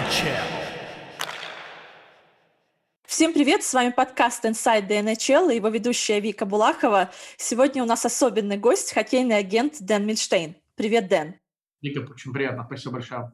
NHL. Всем привет, с вами подкаст Inside the NHL и его ведущая Вика Булахова. Сегодня у нас особенный гость, хоккейный агент Дэн Мильштейн. Привет, Дэн. Вика, очень приятно, спасибо большое.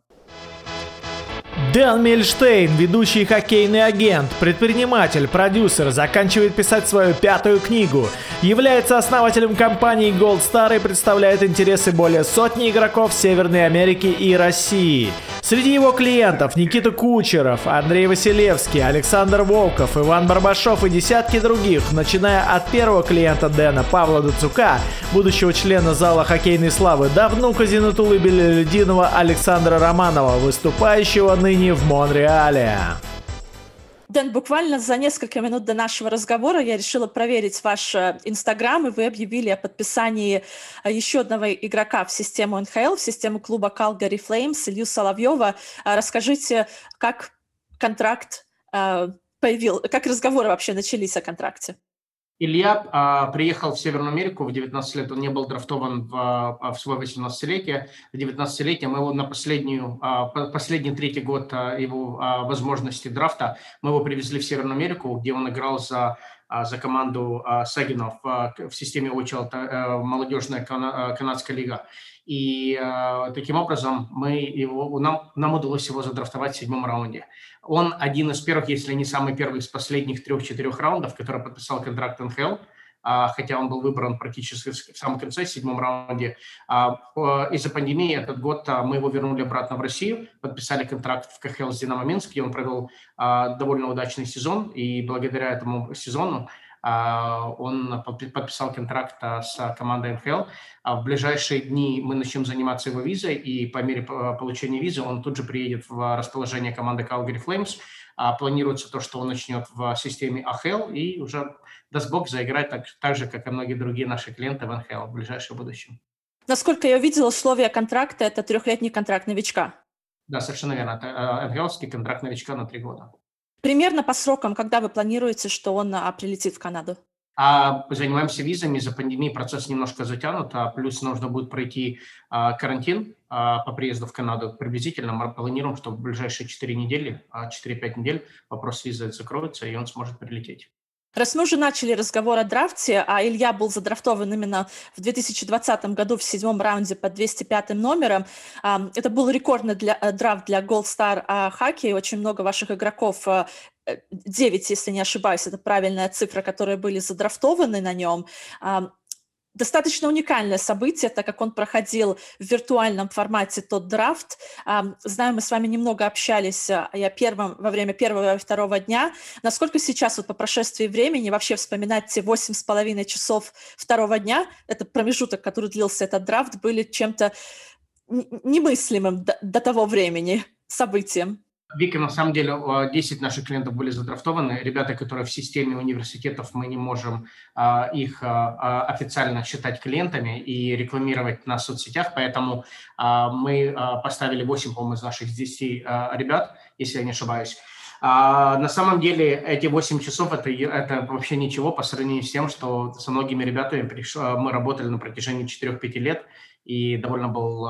Дэн Мильштейн, ведущий хоккейный агент, предприниматель, продюсер, заканчивает писать свою пятую книгу, является основателем компании Gold Star и представляет интересы более сотни игроков Северной Америки и России. Среди его клиентов Никита Кучеров, Андрей Василевский, Александр Волков, Иван Барбашов и десятки других, начиная от первого клиента Дэна Павла Дуцука, будущего члена зала хоккейной славы, до внука Зинатулы Белелединова Александра Романова, выступающего ныне в Монреале. Дэн, буквально за несколько минут до нашего разговора я решила проверить ваш э, Инстаграм, и вы объявили о подписании э, еще одного игрока в систему НХЛ, в систему клуба Calgary Flames, Илью Соловьева. А расскажите, как контракт э, появил, как разговоры вообще начались о контракте? Илья а, приехал в Северную Америку в 19 лет, он не был драфтован в, а, в свое 18-летие. В 19-летие мы его на последнюю, а, последний третий год а, его а, возможности драфта, мы его привезли в Северную Америку, где он играл за а, за команду а, Сагинов а, в системе OHL, э, молодежная канадская лига. И таким образом мы его, нам, нам удалось его задрафтовать в седьмом раунде. Он один из первых, если не самый первый из последних трех-четырех раундов, который подписал контракт НХЛ. А, хотя он был выбран практически в самом конце, в седьмом раунде. А, из-за пандемии этот год а, мы его вернули обратно в Россию, подписали контракт в КХЛ с «Динамо Минск», где он провел довольно удачный сезон, и благодаря этому сезону он подписал контракт с командой НХЛ. В ближайшие дни мы начнем заниматься его визой, и по мере получения визы он тут же приедет в расположение команды Calgary Flames. Планируется то, что он начнет в системе АХЛ и уже даст Бог заиграть так, так же, как и многие другие наши клиенты в НХЛ в ближайшем будущем. Насколько я увидела, условия контракта – это трехлетний контракт новичка. Да, совершенно верно. Это НХЛский контракт новичка на три года. Примерно по срокам, когда вы планируете, что он а, прилетит в Канаду? А занимаемся визами, за пандемией процесс немножко затянут, а плюс нужно будет пройти а, карантин а, по приезду в Канаду. Приблизительно мы планируем, что в ближайшие 4 недели, 4-5 недель вопрос визы закроется, и он сможет прилететь. Раз мы уже начали разговор о драфте, а Илья был задрафтован именно в 2020 году в седьмом раунде под 205 номером, это был рекордный для, э, драфт для Gold Star Hockey, очень много ваших игроков 9, э, если не ошибаюсь, это правильная цифра, которые были задрафтованы на нем достаточно уникальное событие, так как он проходил в виртуальном формате тот драфт. Знаю, мы с вами немного общались а, я первым, во время первого и второго дня. Насколько сейчас вот по прошествии времени вообще вспоминать те восемь с половиной часов второго дня, это промежуток, который длился этот драфт, были чем-то немыслимым до, до того времени событием? Вика, на самом деле, 10 наших клиентов были задрафтованы. Ребята, которые в системе университетов, мы не можем а, их а, а, официально считать клиентами и рекламировать на соцсетях, поэтому мы поставили 8, по-моему, из наших 10 ребят, если я не ошибаюсь. А, на самом деле эти 8 часов это, это вообще ничего по сравнению с тем, что со многими ребятами мы работали на протяжении 4-5 лет, и довольно был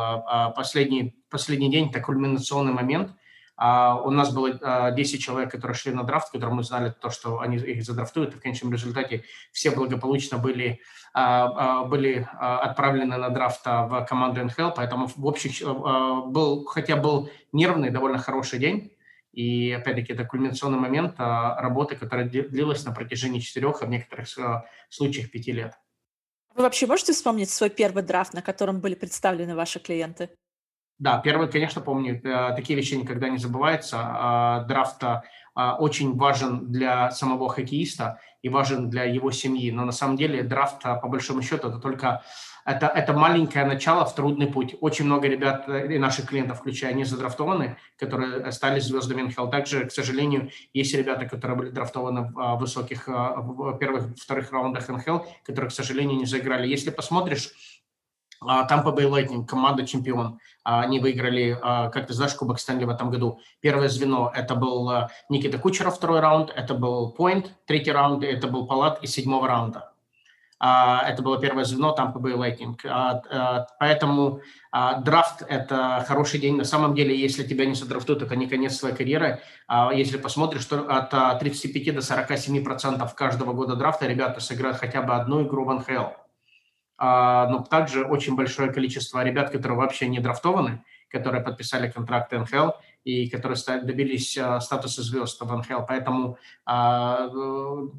последний, последний день, это кульминационный момент – а у нас было 10 а, человек, которые шли на драфт, которым мы знали то, что они их задрафтуют, и в конечном результате все благополучно были, а, были отправлены на драфт в команду НХЛ, поэтому в общих был, хотя был нервный, довольно хороший день, и опять-таки это кульминационный момент работы, которая длилась на протяжении четырех, а в некоторых случаях пяти лет. Вы вообще можете вспомнить свой первый драфт, на котором были представлены ваши клиенты? Да, первый, конечно, помню, э, такие вещи никогда не забываются. А, драфт а, очень важен для самого хоккеиста и важен для его семьи. Но на самом деле драфт, а, по большому счету, это только это, это маленькое начало в трудный путь. Очень много ребят э, и наших клиентов, включая, не задрафтованы, которые стали звездами НХЛ. Также, к сожалению, есть ребята, которые были драфтованы в высоких в первых, вторых раундах НХЛ, которые, к сожалению, не заиграли. Если посмотришь Тампа Бэй Lightning, команда чемпион. Они выиграли, а, как ты знаешь, Кубок Стэнли в этом году. Первое звено – это был а, Никита Кучеров, второй раунд, это был Point, третий раунд, это был Палат из седьмого раунда. Это было первое звено Tampa Bay Lightning. Поэтому драфт – это хороший день. На самом деле, если тебя не задрафтуют, это не конец твоей карьеры. Если посмотришь, что от 35 до 47 процентов каждого года драфта ребята сыграют хотя бы одну игру в НХЛ. Но также очень большое количество ребят, которые вообще не драфтованы, которые подписали контракт НХЛ – и которые добились а, статуса звезд в НХЛ. Поэтому а,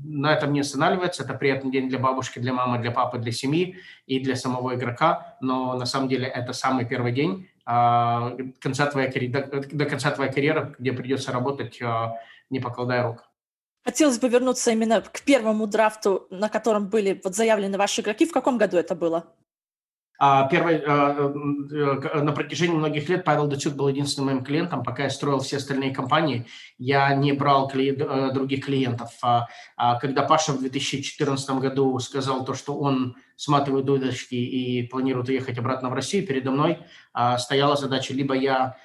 на этом не останавливается. Это приятный день для бабушки, для мамы, для папы, для семьи и для самого игрока. Но на самом деле это самый первый день а, конца твоей, до конца твоей карьеры, где придется работать, не покладая рук. Хотелось бы вернуться именно к первому драфту, на котором были вот заявлены ваши игроки. В каком году это было? А первый, а, э, на протяжении многих лет Павел Датюк был единственным моим клиентом, пока я строил все остальные компании, я не брал э, других клиентов. А, когда Паша в 2014 году сказал то, что он сматывает удочки и планирует уехать обратно в Россию, передо мной стояла задача, либо я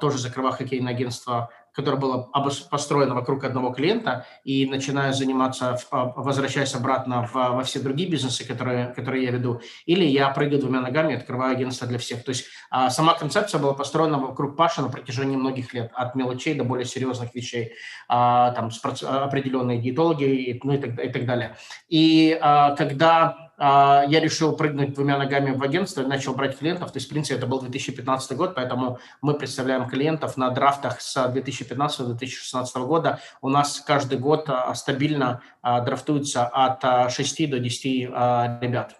тоже закрываю хоккейное агентство которое было построено вокруг одного клиента, и начинаю заниматься, а, возвращаясь обратно в, во все другие бизнесы, которые, которые я веду, или я прыгаю двумя ногами и открываю агентство для всех. То есть а, сама концепция была построена вокруг Паши на протяжении многих лет, от мелочей до более серьезных вещей, а, там определенные диетологи, ну и так, и так далее. И когда я решил прыгнуть двумя ногами в агентство и начал брать клиентов. То есть, в принципе, это был 2015 год, поэтому мы представляем клиентов на драфтах с 2015-2016 года. У нас каждый год а, стабильно а, драфтуется от 6 до 10 ребят.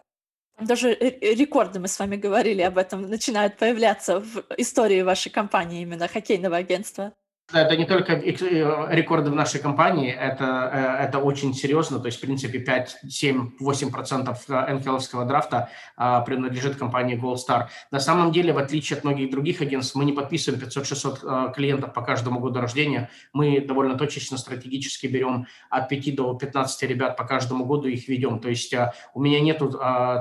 Даже рекорды, мы с вами говорили об этом, начинают появляться в истории вашей компании, именно хоккейного агентства. Это не только э, рекорды в нашей компании, это, э, это очень серьезно. То есть, в принципе, 5, 7, 8 процентов НХЛовского драфта а, принадлежит компании Gold Star. На самом деле, в отличие от многих других агентств, мы не подписываем 500-600 а, клиентов по каждому году рождения. Мы довольно точечно, стратегически берем от 5 до 15 ребят по каждому году их ведем. То есть, у меня нет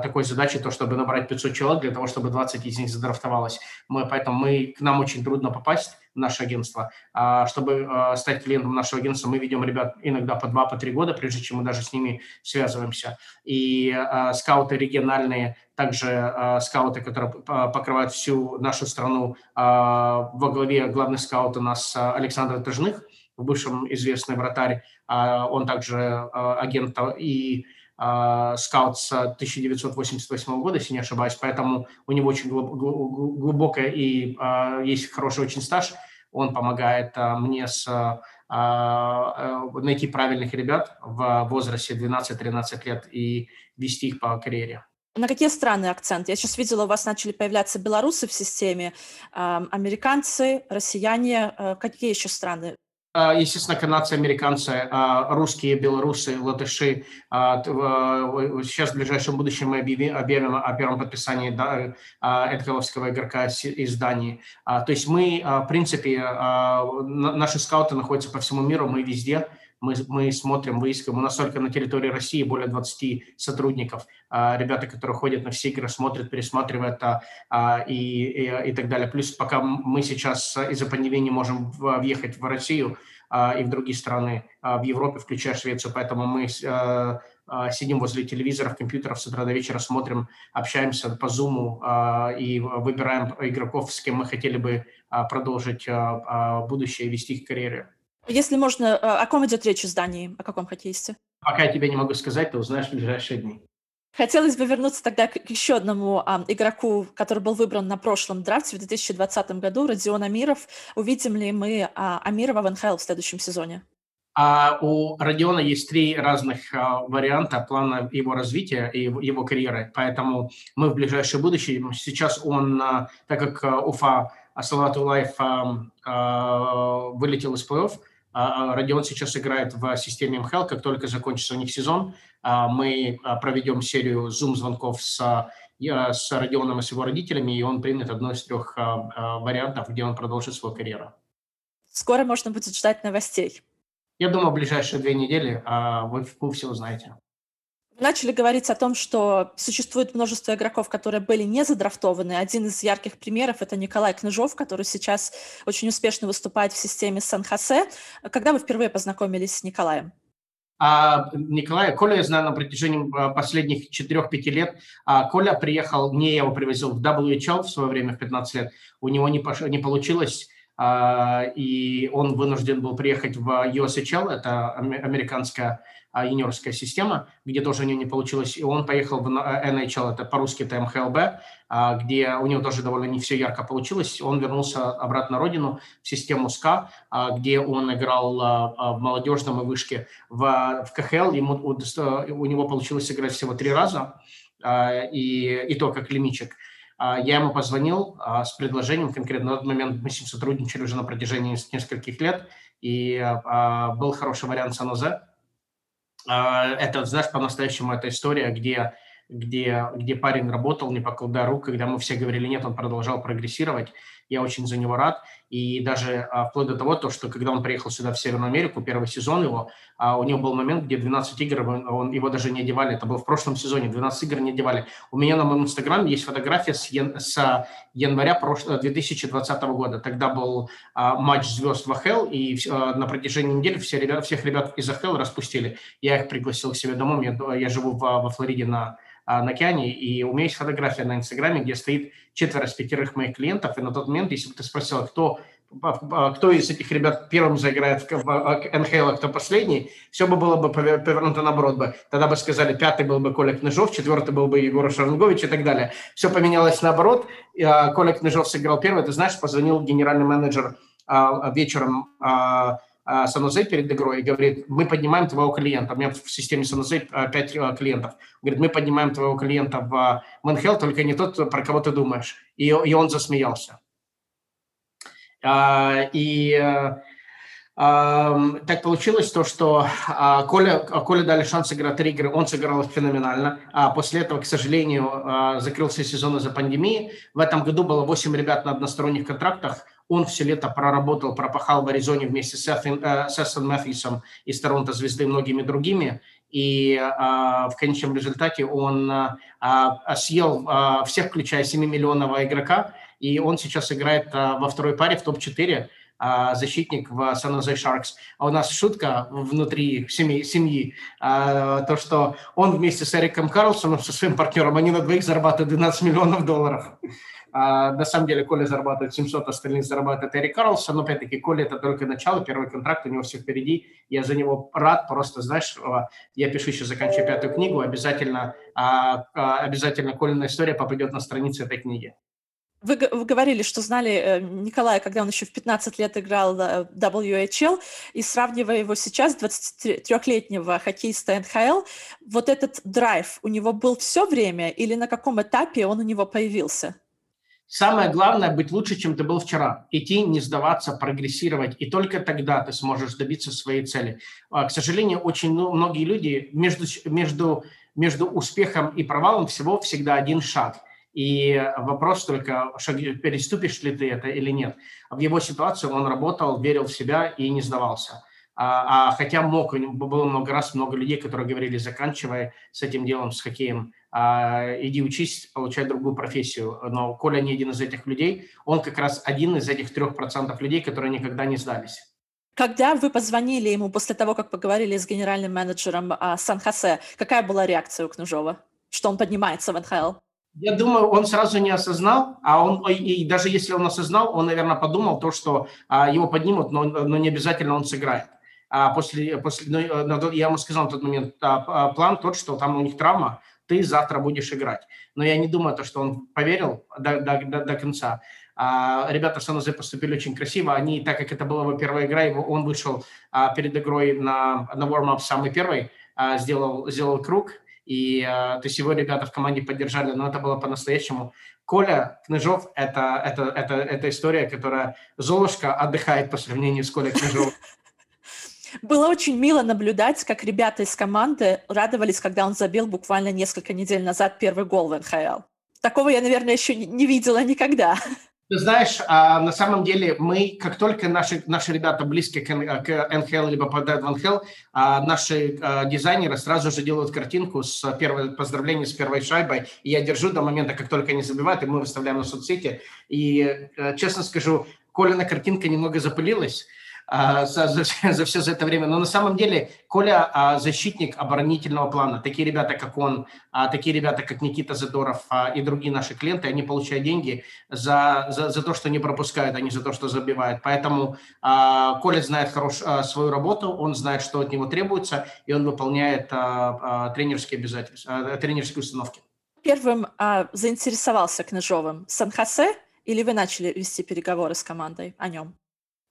такой задачи, то, чтобы набрать 500 человек для того, чтобы 20 из них задрафтовалось. Мы, поэтому мы, к нам очень трудно попасть наше агентство. А, чтобы а, стать клиентом нашего агентства, мы ведем ребят иногда по два, по три года, прежде чем мы даже с ними связываемся. И а, скауты региональные, также скауты, которые покрывают всю нашу страну, во главе главный скаут у нас Александр Тыжных, в бывшем известный вратарь, он также агент и скаут с 1988 года, если не ошибаюсь, поэтому у него очень глубокая и есть хороший очень стаж – он помогает а, мне с, а, а, найти правильных ребят в возрасте 12-13 лет и вести их по карьере. На какие страны акцент? Я сейчас видела, у вас начали появляться белорусы в системе, американцы, россияне. Какие еще страны? А, естественно, канадцы, американцы, а, русские, белорусы, латыши. А, сейчас в ближайшем будущем мы объявим о первом подписании Эдгаловского игрока из Дании. То есть мы, в принципе, наши скауты находятся по всему миру, мы везде мы, мы смотрим, выискиваем. У нас только на территории России более 20 сотрудников. Ребята, которые ходят на все игры, смотрят, пересматривают и, и, и так далее. Плюс пока мы сейчас из-за пандемии не можем въехать в Россию и в другие страны, в Европе, включая Швецию, поэтому мы сидим возле телевизоров, компьютеров с утра до вечера, смотрим, общаемся по Zoom и выбираем игроков, с кем мы хотели бы продолжить будущее и вести их карьеры. Если можно, э, о ком идет речь в здании? О каком хоккеисте? Пока я тебе не могу сказать, ты узнаешь в ближайшие дни. Хотелось бы вернуться тогда к еще одному а, игроку, который был выбран на прошлом драфте в 2020 году, Родион Амиров. Увидим ли мы а, Амирова в НХЛ в следующем сезоне? А у Родиона есть три разных а, варианта плана его развития и его карьеры. Поэтому мы в ближайшее будущее, сейчас он, а, так как а, Уфа Салават Улаев а, а, вылетел из плей-офф, а, а, Родион сейчас играет в системе МХЛ. Как только закончится у них сезон, а, мы проведем серию зум-звонков с, с Родионом и с его родителями, и он примет одно из трех вариантов, где он продолжит свою карьеру. Скоро можно будет ждать новостей. Я думаю, в ближайшие две недели вы, вы все узнаете начали говорить о том, что существует множество игроков, которые были не задрафтованы. Один из ярких примеров – это Николай Кныжов, который сейчас очень успешно выступает в системе Сан-Хосе. Когда вы впервые познакомились с Николаем? А, Николай, Коля я знаю на протяжении а, последних 4-5 лет. А, Коля приехал, не я его привозил в WHL в свое время, в 15 лет. У него не, пош... не получилось, а, и он вынужден был приехать в USHL, это американская а, юниорская система, где тоже у него не получилось, и он поехал в NHL, это по-русски это МХЛБ, а, где у него тоже довольно не все ярко получилось. Он вернулся обратно на родину в систему СКА, а, где он играл в молодежном и вышке. В, в КХЛ ему, у него получилось играть всего три раза, и, и то как лимичек. Я ему позвонил с предложением, конкретно на тот момент мы с ним сотрудничали уже на протяжении нескольких лет, и был хороший вариант Сан-Озе, а, это, знаешь, по-настоящему эта история, где, где, где парень работал, не покладая рук, когда мы все говорили нет, он продолжал прогрессировать. Я очень за него рад. И даже а, вплоть до того, то, что когда он приехал сюда, в Северную Америку, первый сезон его, а, у него был момент, где 12 игр, он, его даже не одевали. Это было в прошлом сезоне, 12 игр не одевали. У меня на моем инстаграме есть фотография с, ян, с января прошлого, 2020 года. Тогда был а, матч звезд в АХЛ, и а, на протяжении недели все ребят, всех ребят из АХЛ распустили. Я их пригласил к себе домой. Я, я живу в, во Флориде на а, на океане, и у меня есть фотография на Инстаграме, где стоит четверо из пятерых моих клиентов, и на тот момент, если бы ты спросил, кто, кто из этих ребят первым заиграет в НХЛ, а кто последний, все бы было бы повернуто наоборот бы. Тогда бы сказали, пятый был бы Коля Кныжов, четвертый был бы Егор Шарнгович и так далее. Все поменялось наоборот. А, Коля Кныжов сыграл первый, ты знаешь, позвонил генеральный менеджер вечером а, Санузе перед игрой и говорит, мы поднимаем твоего клиента. У меня в системе Санузе 5 а, клиентов. Говорит, мы поднимаем твоего клиента в Манхел, только не тот, про кого ты думаешь. И, и он засмеялся. А, и так получилось то, что Коля, Коля дали шанс играть три игры, он сыграл феноменально. А после этого, к сожалению, закрылся сезон из-за пандемии. В этом году было 8 ребят на односторонних контрактах – он все лето проработал, пропахал в Аризоне вместе с Эссен Мэфьюсом из Торонто Звезды и многими другими. И а, в конечном результате он а, съел а, всех, включая 7-миллионного игрока. И он сейчас играет а, во второй паре в топ-4 а, защитник в San Jose Sharks. А у нас шутка внутри семьи, семьи то, что он вместе с Эриком Карлсоном, со своим партнером, они на двоих зарабатывают 12 миллионов долларов. А, на самом деле Коля зарабатывает 700, остальных зарабатывает Эрик Карлсон, но опять-таки Коля это только начало, первый контракт у него все впереди. Я за него рад, просто, знаешь, а, я пишу еще, заканчиваю пятую книгу, обязательно, а, обязательно Колина история попадет на страницы этой книги. Вы, вы говорили, что знали э, Николая, когда он еще в 15 лет играл WHL, и сравнивая его сейчас, 23-летнего хоккеиста НХЛ, вот этот драйв у него был все время или на каком этапе он у него появился? Самое главное – быть лучше, чем ты был вчера. Идти, не сдаваться, прогрессировать. И только тогда ты сможешь добиться своей цели. А, к сожалению, очень многие люди между, между, между успехом и провалом всего всегда один шаг. И вопрос только, переступишь ли ты это или нет. В его ситуации он работал, верил в себя и не сдавался. А, а хотя мог, было много раз много людей, которые говорили, заканчивая с этим делом, с хоккеем, иди учись, получай другую профессию. Но Коля не один из этих людей, он как раз один из этих трех процентов людей, которые никогда не сдались. Когда вы позвонили ему после того, как поговорили с генеральным менеджером а, Сан-Хосе, какая была реакция у Кнужова, что он поднимается в НХЛ? Я думаю, он сразу не осознал, а он и даже если он осознал, он, наверное, подумал то, что а, его поднимут, но, но не обязательно он сыграет. А после, после, ну, я ему сказал в тот момент, а, а, план тот, что там у них травма, ты завтра будешь играть. Но я не думаю, то, что он поверил до, до, до, до конца. А, ребята в сан поступили очень красиво. Они, так как это была его первая игра, его, он вышел а, перед игрой на, на warm-up самый первый, а, сделал, сделал круг, и а, то есть его ребята в команде поддержали, но это было по-настоящему. Коля Кныжов это, это, это, это история, которая Золушка отдыхает по сравнению с Колей Кныжовым. Было очень мило наблюдать, как ребята из команды радовались, когда он забил буквально несколько недель назад первый гол в НХЛ. Такого я, наверное, еще не видела никогда. Ты знаешь, а, на самом деле мы, как только наши, наши ребята близкие к, НХЛ либо попадают в НХЛ, а, наши а, дизайнеры сразу же делают картинку с первой поздравления с первой шайбой. И я держу до момента, как только они забивают, и мы выставляем на соцсети. И, честно скажу, Колина картинка немного запылилась, а, за, за, за все за это время. Но на самом деле Коля а, защитник оборонительного плана. Такие ребята, как он, а, такие ребята, как Никита Задоров а, и другие наши клиенты, они получают деньги за, за, за то, что не пропускают, а не за то, что забивают. Поэтому а, Коля знает хорош, а, свою работу, он знает, что от него требуется, и он выполняет а, а, тренерские обязательства, а, тренерские установки. Первым а, заинтересовался Княжовым Сан-Хосе или вы начали вести переговоры с командой о нем?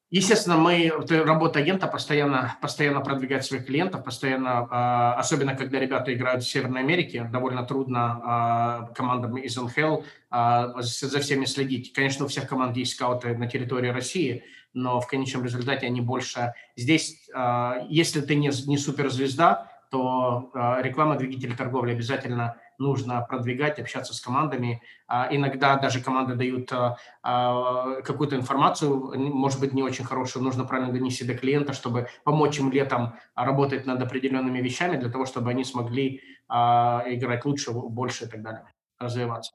Естественно, мы, работа агента постоянно, постоянно продвигать своих клиентов, постоянно, а, особенно когда ребята играют в Северной Америке, довольно трудно а, командам из НХЛ а, за всеми следить. Конечно, у всех команд есть скауты на территории России, но в конечном результате они больше здесь, если ты не, не суперзвезда, то реклама двигателя торговли обязательно нужно продвигать, общаться с командами. А, иногда даже команды дают а, а, какую-то информацию, может быть, не очень хорошую, нужно правильно донести до клиента, чтобы помочь им летом работать над определенными вещами, для того, чтобы они смогли играть лучше, больше и так далее, развиваться.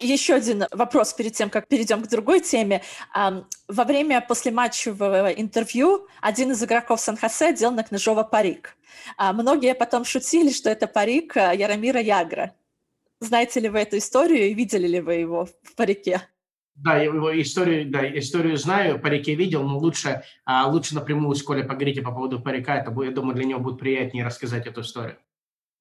Еще один вопрос перед тем, как перейдем к другой теме. Во время послематчевого интервью один из игроков Сан-Хосе делал на Княжова парик. Многие потом шутили, что это парик Яромира Ягра. Знаете ли вы эту историю и видели ли вы его в парике? Да, его историю, да, историю знаю, парике видел, но лучше, лучше напрямую с Колей поговорите по поводу парика, это, я думаю, для него будет приятнее рассказать эту историю.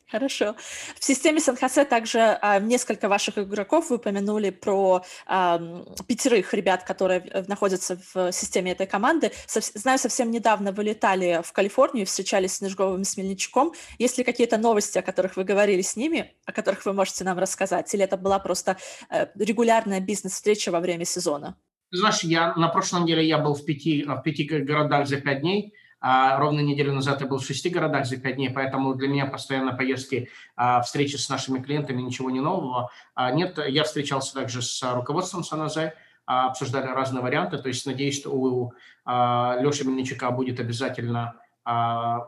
Хорошо. В системе Сан-Хосе также а, несколько ваших игроков вы упомянули про а, пятерых ребят, которые находятся в системе этой команды. Со, знаю, совсем недавно вы летали в Калифорнию, встречались с Нежговым и Смельничком. Есть ли какие-то новости, о которых вы говорили с ними, о которых вы можете нам рассказать? Или это была просто э, регулярная бизнес-встреча во время сезона? Знаешь, я на прошлой неделе я был в пяти, в пяти городах за пять дней. А ровно неделю назад я был в шести городах за пять дней, поэтому для меня постоянно поездки, а, встречи с нашими клиентами, ничего не нового. А, нет, я встречался также с руководством Саназе, а, обсуждали разные варианты, то есть надеюсь, что у Леши Мельничука будет обязательно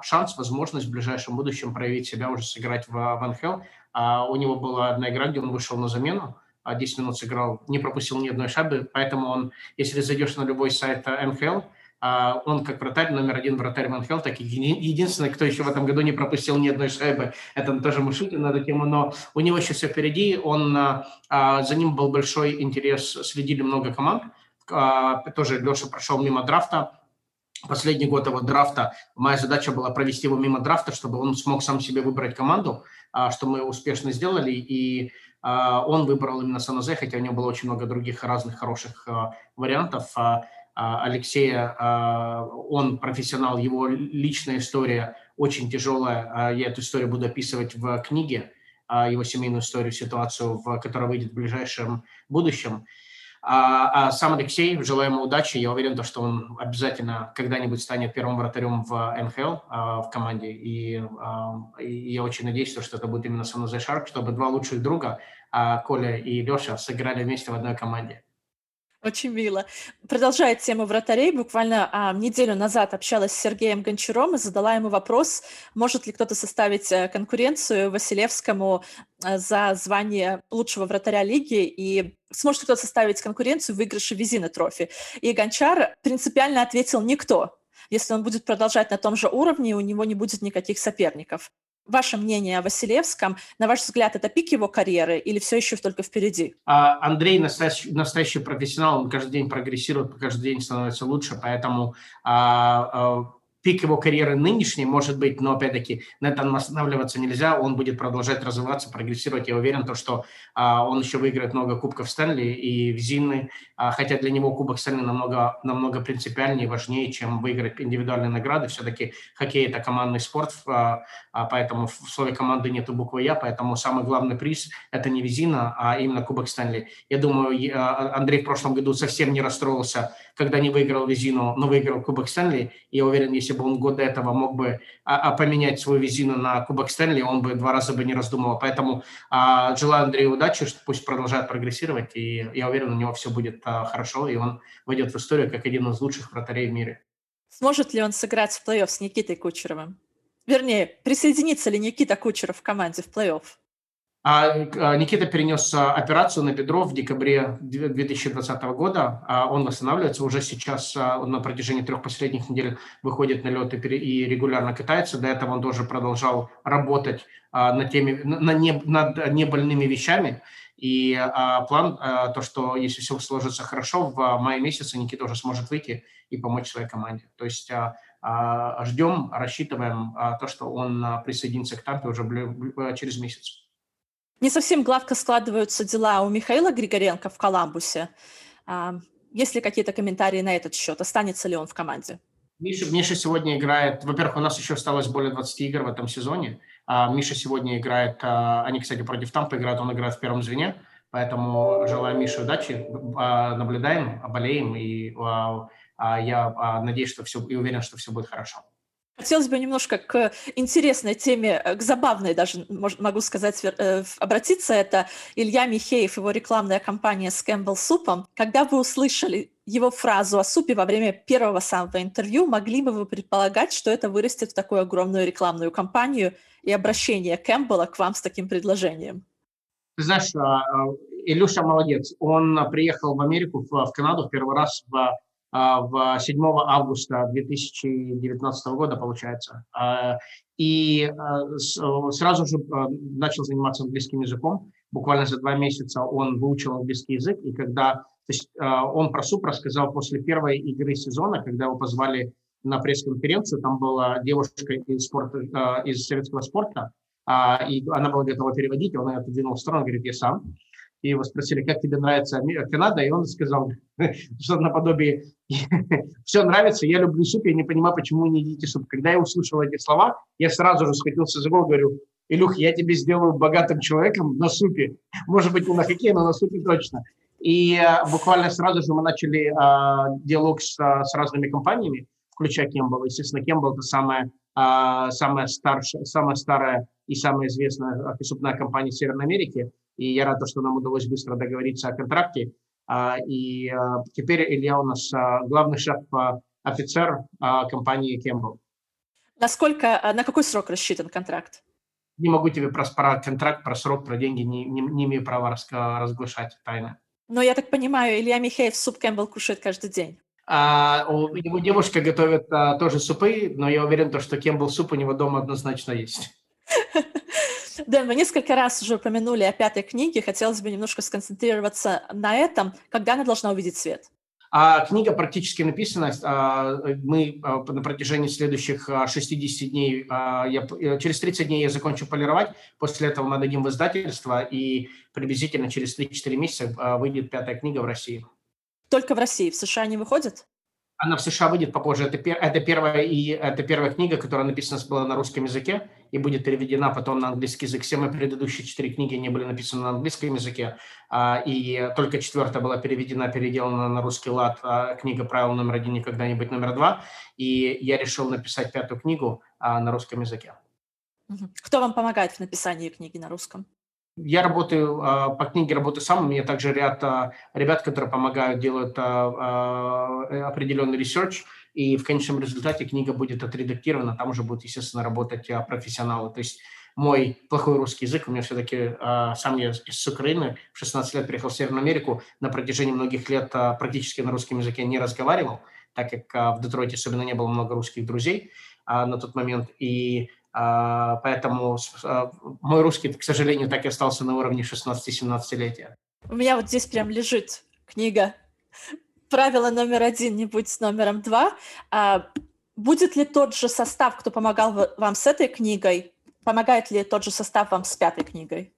шанс, возможность в ближайшем будущем проявить себя, уже сыграть в, в НХЛ. А, у него была одна игра, где он вышел на замену, 10 минут сыграл, не пропустил ни одной шайбы, поэтому он, если зайдешь на любой сайт НХЛ, а, он как вратарь, номер один вратарь и единственный, кто еще в этом году не пропустил ни одной шайбы. Это тоже мы шутим на эту тему, но у него еще все впереди. Он, а, а, за ним был большой интерес, следили много команд. Тоже Леша прошел мимо драфта. Последний год его драфта, моя задача была провести его мимо драфта, чтобы он смог сам себе выбрать команду, что мы успешно сделали. И он выбрал именно Сан-Жозе, хотя у него было очень много других разных хороших вариантов. А, Алексея, а, он профессионал, его личная история очень тяжелая. А, я эту историю буду описывать в книге, его семейную историю, ситуацию, которая выйдет в ближайшем будущем. А, сам Алексей, желаю ему удачи. Я уверен, что он обязательно когда-нибудь станет первым вратарем в НХЛ в команде. И, я очень надеюсь, что это будет именно Сан Шарк, чтобы два лучших друга, Коля и Леша, сыграли вместе в одной команде. Очень мило. Продолжая тему вратарей, буквально а, неделю назад общалась с Сергеем Гончаром и задала ему вопрос, может ли кто-то составить э, конкуренцию Василевскому э, за звание лучшего вратаря лиги и сможет ли кто-то составить конкуренцию в выигрыше Визина трофи. И Гончар принципиально ответил «никто». Если он будет продолжать на том же уровне, у него не будет никаких соперников. Ваше мнение о Василевском, на ваш взгляд, это пик его карьеры или все еще только впереди? А, Андрей настоящий, настоящий профессионал, он каждый день прогрессирует, каждый день становится лучше, поэтому а, а, пик его карьеры нынешней, может быть, но опять-таки на этом останавливаться нельзя, он будет продолжать развиваться, прогрессировать. Я уверен, то, что а, он еще выиграет много кубков Стэнли и Визины, а, хотя для него кубок Стэнли намного, намного принципиальнее и важнее, чем выиграть индивидуальные награды. Все-таки хоккей – это командный спорт, а, а, поэтому в слове команды нету буквы «Я», поэтому самый главный приз – это не Визина, а именно кубок Стэнли. Я думаю, а, Андрей в прошлом году совсем не расстроился, когда не выиграл Визину, но выиграл кубок Стэнли. Я уверен, если если бы он год до этого мог бы а, а, поменять свою визину на Кубок Стэнли, он бы два раза бы не раздумывал. Поэтому а, желаю Андрею удачи, что пусть продолжает прогрессировать, и я уверен, у него все будет хорошо, и он войдет в историю как один из лучших вратарей в мире. Сможет ли он сыграть в плей-офф с Никитой Кучеровым? Вернее, присоединится ли Никита Кучеров в команде в плей-офф? А, а, Никита перенес а, операцию на бедро в декабре 2020 года. Он восстанавливается уже сейчас на протяжении трех последних недель выходит на лед и регулярно катается. До этого он тоже продолжал работать над, теми, на не, над небольными вещами. И план, то, что если все сложится хорошо, в мае месяце Никита уже сможет выйти и помочь своей команде. То есть ждем, рассчитываем то, что он присоединится к Тарпе уже через месяц. Не совсем гладко складываются дела у Михаила Григоренко в Коламбусе. А, есть ли какие-то комментарии на этот счет? Останется ли он в команде? Миша, Миша сегодня играет, во-первых, у нас еще осталось более 20 игр в этом сезоне. А Миша сегодня играет, а, они, кстати, против Тампа играют, он играет в первом звене, поэтому желаю Мише удачи, наблюдаем, болеем, и я надеюсь, что все, и уверен, что все будет хорошо. Хотелось бы немножко к интересной теме, э, к забавной даже, могу сказать, э, обратиться. Это Илья Михеев, его рекламная кампания с Кэмпбелл Супом. Когда вы услышали его фразу о супе во время первого самого интервью, могли бы вы предполагать, что это вырастет в такую огромную рекламную кампанию и обращение Кэмпбелла к вам с таким предложением? Ты знаешь, а, а, Илюша молодец. Он приехал в Америку, в Канаду в первый раз в а, в 7 августа 2019 года, получается. А, и а, сразу же начал заниматься английским языком. Буквально за два месяца он выучил английский язык, и когда то есть, он про СУП рассказал после первой игры сезона, когда его позвали на пресс-конференцию, там была девушка из, спорта, из советского спорта, и она была готова переводить, он ее отодвинул в сторону, говорит, я сам и его спросили, как тебе нравится Канада, и он сказал, что наподобие «все нравится, я люблю суп, я не понимаю, почему вы не едите суп». Когда я услышал эти слова, я сразу же схватился за голову, говорю, Илюх, я тебе сделаю богатым человеком на супе. Может быть, не на хоккее, но на супе точно. И а, буквально сразу же мы начали а, диалог с, с разными компаниями, включая Кембл. Естественно, Кембл – это самая, а, самая, старшая, самая старая и самая известная супная компания Северной Америки и я рад, что нам удалось быстро договориться о контракте. А, и а, теперь Илья у нас а, главный шеф-офицер компании Campbell. Насколько, на какой срок рассчитан контракт? Не могу тебе про, про контракт, про срок, про деньги, не, не, не имею права разглашать тайны. Но я так понимаю, Илья Михеев суп Кэмпбелл кушает каждый день. А, его девушка готовит а, тоже супы, но я уверен, что Кэмпбелл суп у него дома однозначно есть. Дэн, мы несколько раз уже упомянули о пятой книге. Хотелось бы немножко сконцентрироваться на этом. Когда она должна увидеть свет? А книга практически написана. А, мы а, на протяжении следующих 60 а, дней, я, э, через 30 дней я закончу полировать. После этого мы дадим в издательство, и приблизительно через 3-4 месяца выйдет пятая книга в России. Только в России? В США не выходит? Она в США выйдет попозже. Это, это, первая, и, это первая книга, которая написана была на русском языке и будет переведена потом на английский язык. Все мои предыдущие четыре книги не были написаны на английском языке, а, и только четвертая была переведена, переделана на русский лад. А, книга «Правило номер один никогда не быть номер два». И я решил написать пятую книгу а, на русском языке. Кто вам помогает в написании книги на русском? Я работаю по книге, работаю сам. У меня также ряд ребят, которые помогают, делают определенный research. И в конечном результате книга будет отредактирована. Там уже будут, естественно, работать профессионалы. То есть мой плохой русский язык, у меня все-таки сам я из Украины, в 16 лет приехал в Северную Америку, на протяжении многих лет практически на русском языке не разговаривал, так как в Детройте особенно не было много русских друзей на тот момент. И а, поэтому а, мой русский, к сожалению, так и остался на уровне 16-17-летия. У меня вот здесь прям лежит книга «Правило номер один, не будь с номером два». А будет ли тот же состав, кто помогал вам с этой книгой, помогает ли тот же состав вам с пятой книгой?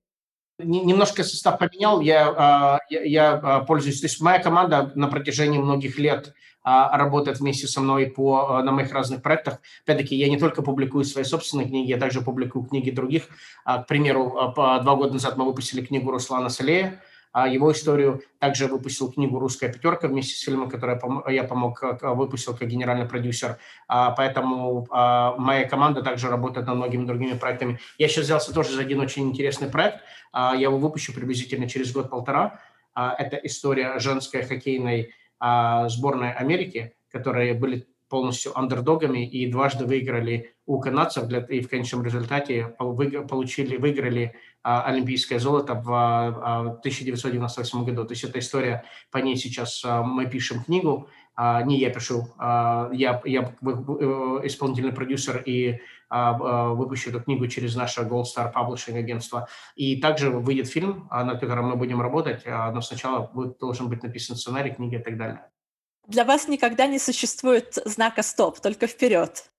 Немножко состав поменял, я, я, я пользуюсь, то есть моя команда на протяжении многих лет а, работает вместе со мной по, а, на моих разных проектах. Опять-таки, я не только публикую свои собственные книги, я также публикую книги других. А, к примеру, два года назад мы выпустили книгу Руслана Салея, его историю. Также выпустил книгу «Русская пятерка» вместе с фильмом, который я помог, выпустил как генеральный продюсер. Поэтому моя команда также работает над многими другими проектами. Я сейчас взялся тоже за один очень интересный проект. Я его выпущу приблизительно через год-полтора. Это история женской хоккейной а, сборной Америки, которые были полностью андердогами и дважды выиграли у канадцев для, и в конечном результате получили, выиграли олимпийское золото в 1998 году. То есть эта история, по ней сейчас мы пишем книгу, не я пишу, я, я исполнительный продюсер и выпущу эту книгу через наше Gold Star Publishing агентство. И также выйдет фильм, над которым мы будем работать, но сначала будет, должен быть написан сценарий, книги и так далее. Для вас никогда не существует знака «стоп», только вперед.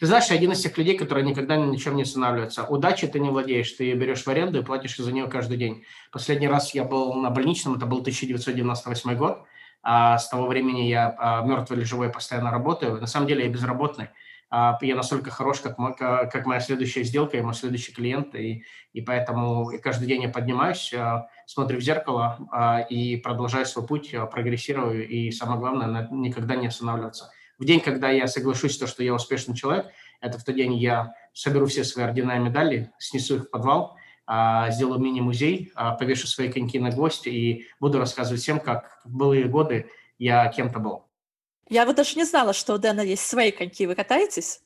Ты знаешь, я один из тех людей, которые никогда ни на чем не останавливаются. Удачи ты не владеешь, ты ее берешь в аренду и платишь за нее каждый день. Последний раз я был на больничном, это был 1998 год. А с того времени я а, мертвый или живой постоянно работаю. На самом деле я безработный. А, я настолько хорош, как, мой, как моя следующая сделка и мой следующий клиент. И, и поэтому каждый день я поднимаюсь, а, смотрю в зеркало а, и продолжаю свой путь, прогрессирую. И самое главное, никогда не останавливаться в день, когда я соглашусь, то, что я успешный человек, это в тот день я соберу все свои ордена и медали, снесу их в подвал, сделаю мини-музей, повешу свои коньки на гвоздь и буду рассказывать всем, как в былые годы я кем-то был. Я вот даже не знала, что у Дэна есть свои коньки. Вы катаетесь?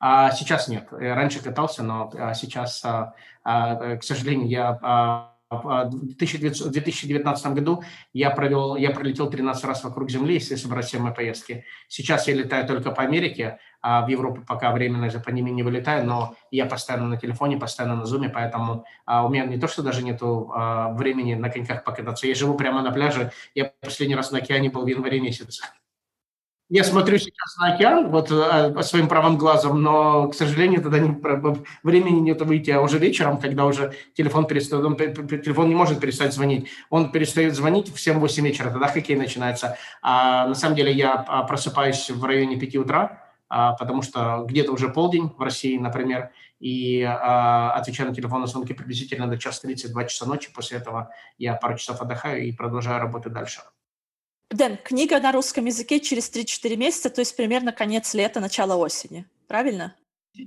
А, сейчас нет. Я раньше катался, но а, сейчас, а, а, к сожалению, я в 2019 году я, провел, я пролетел 13 раз вокруг Земли, если собрать все мои поездки. Сейчас я летаю только по Америке, а в Европу пока временно из-за пандемии не вылетаю, но я постоянно на телефоне, постоянно на зуме, поэтому а, у меня не то, что даже нету а, времени на коньках покататься. Я живу прямо на пляже. Я последний раз на океане был в январе месяце. Я смотрю сейчас на океан вот э, своим правым глазом, но, к сожалению, тогда не, времени нет выйти, а уже вечером, когда уже телефон перестает, он, телефон не может перестать звонить, он перестает звонить в 7-8 вечера, тогда хоккей начинается. А на самом деле я а, просыпаюсь в районе 5 утра, а, потому что где-то уже полдень в России, например, и а, отвечаю на телефонные звонки приблизительно до час 32 часа ночи. После этого я пару часов отдыхаю и продолжаю работать дальше. Дэн, книга на русском языке через 3-4 месяца, то есть примерно конец лета, начало осени. Правильно?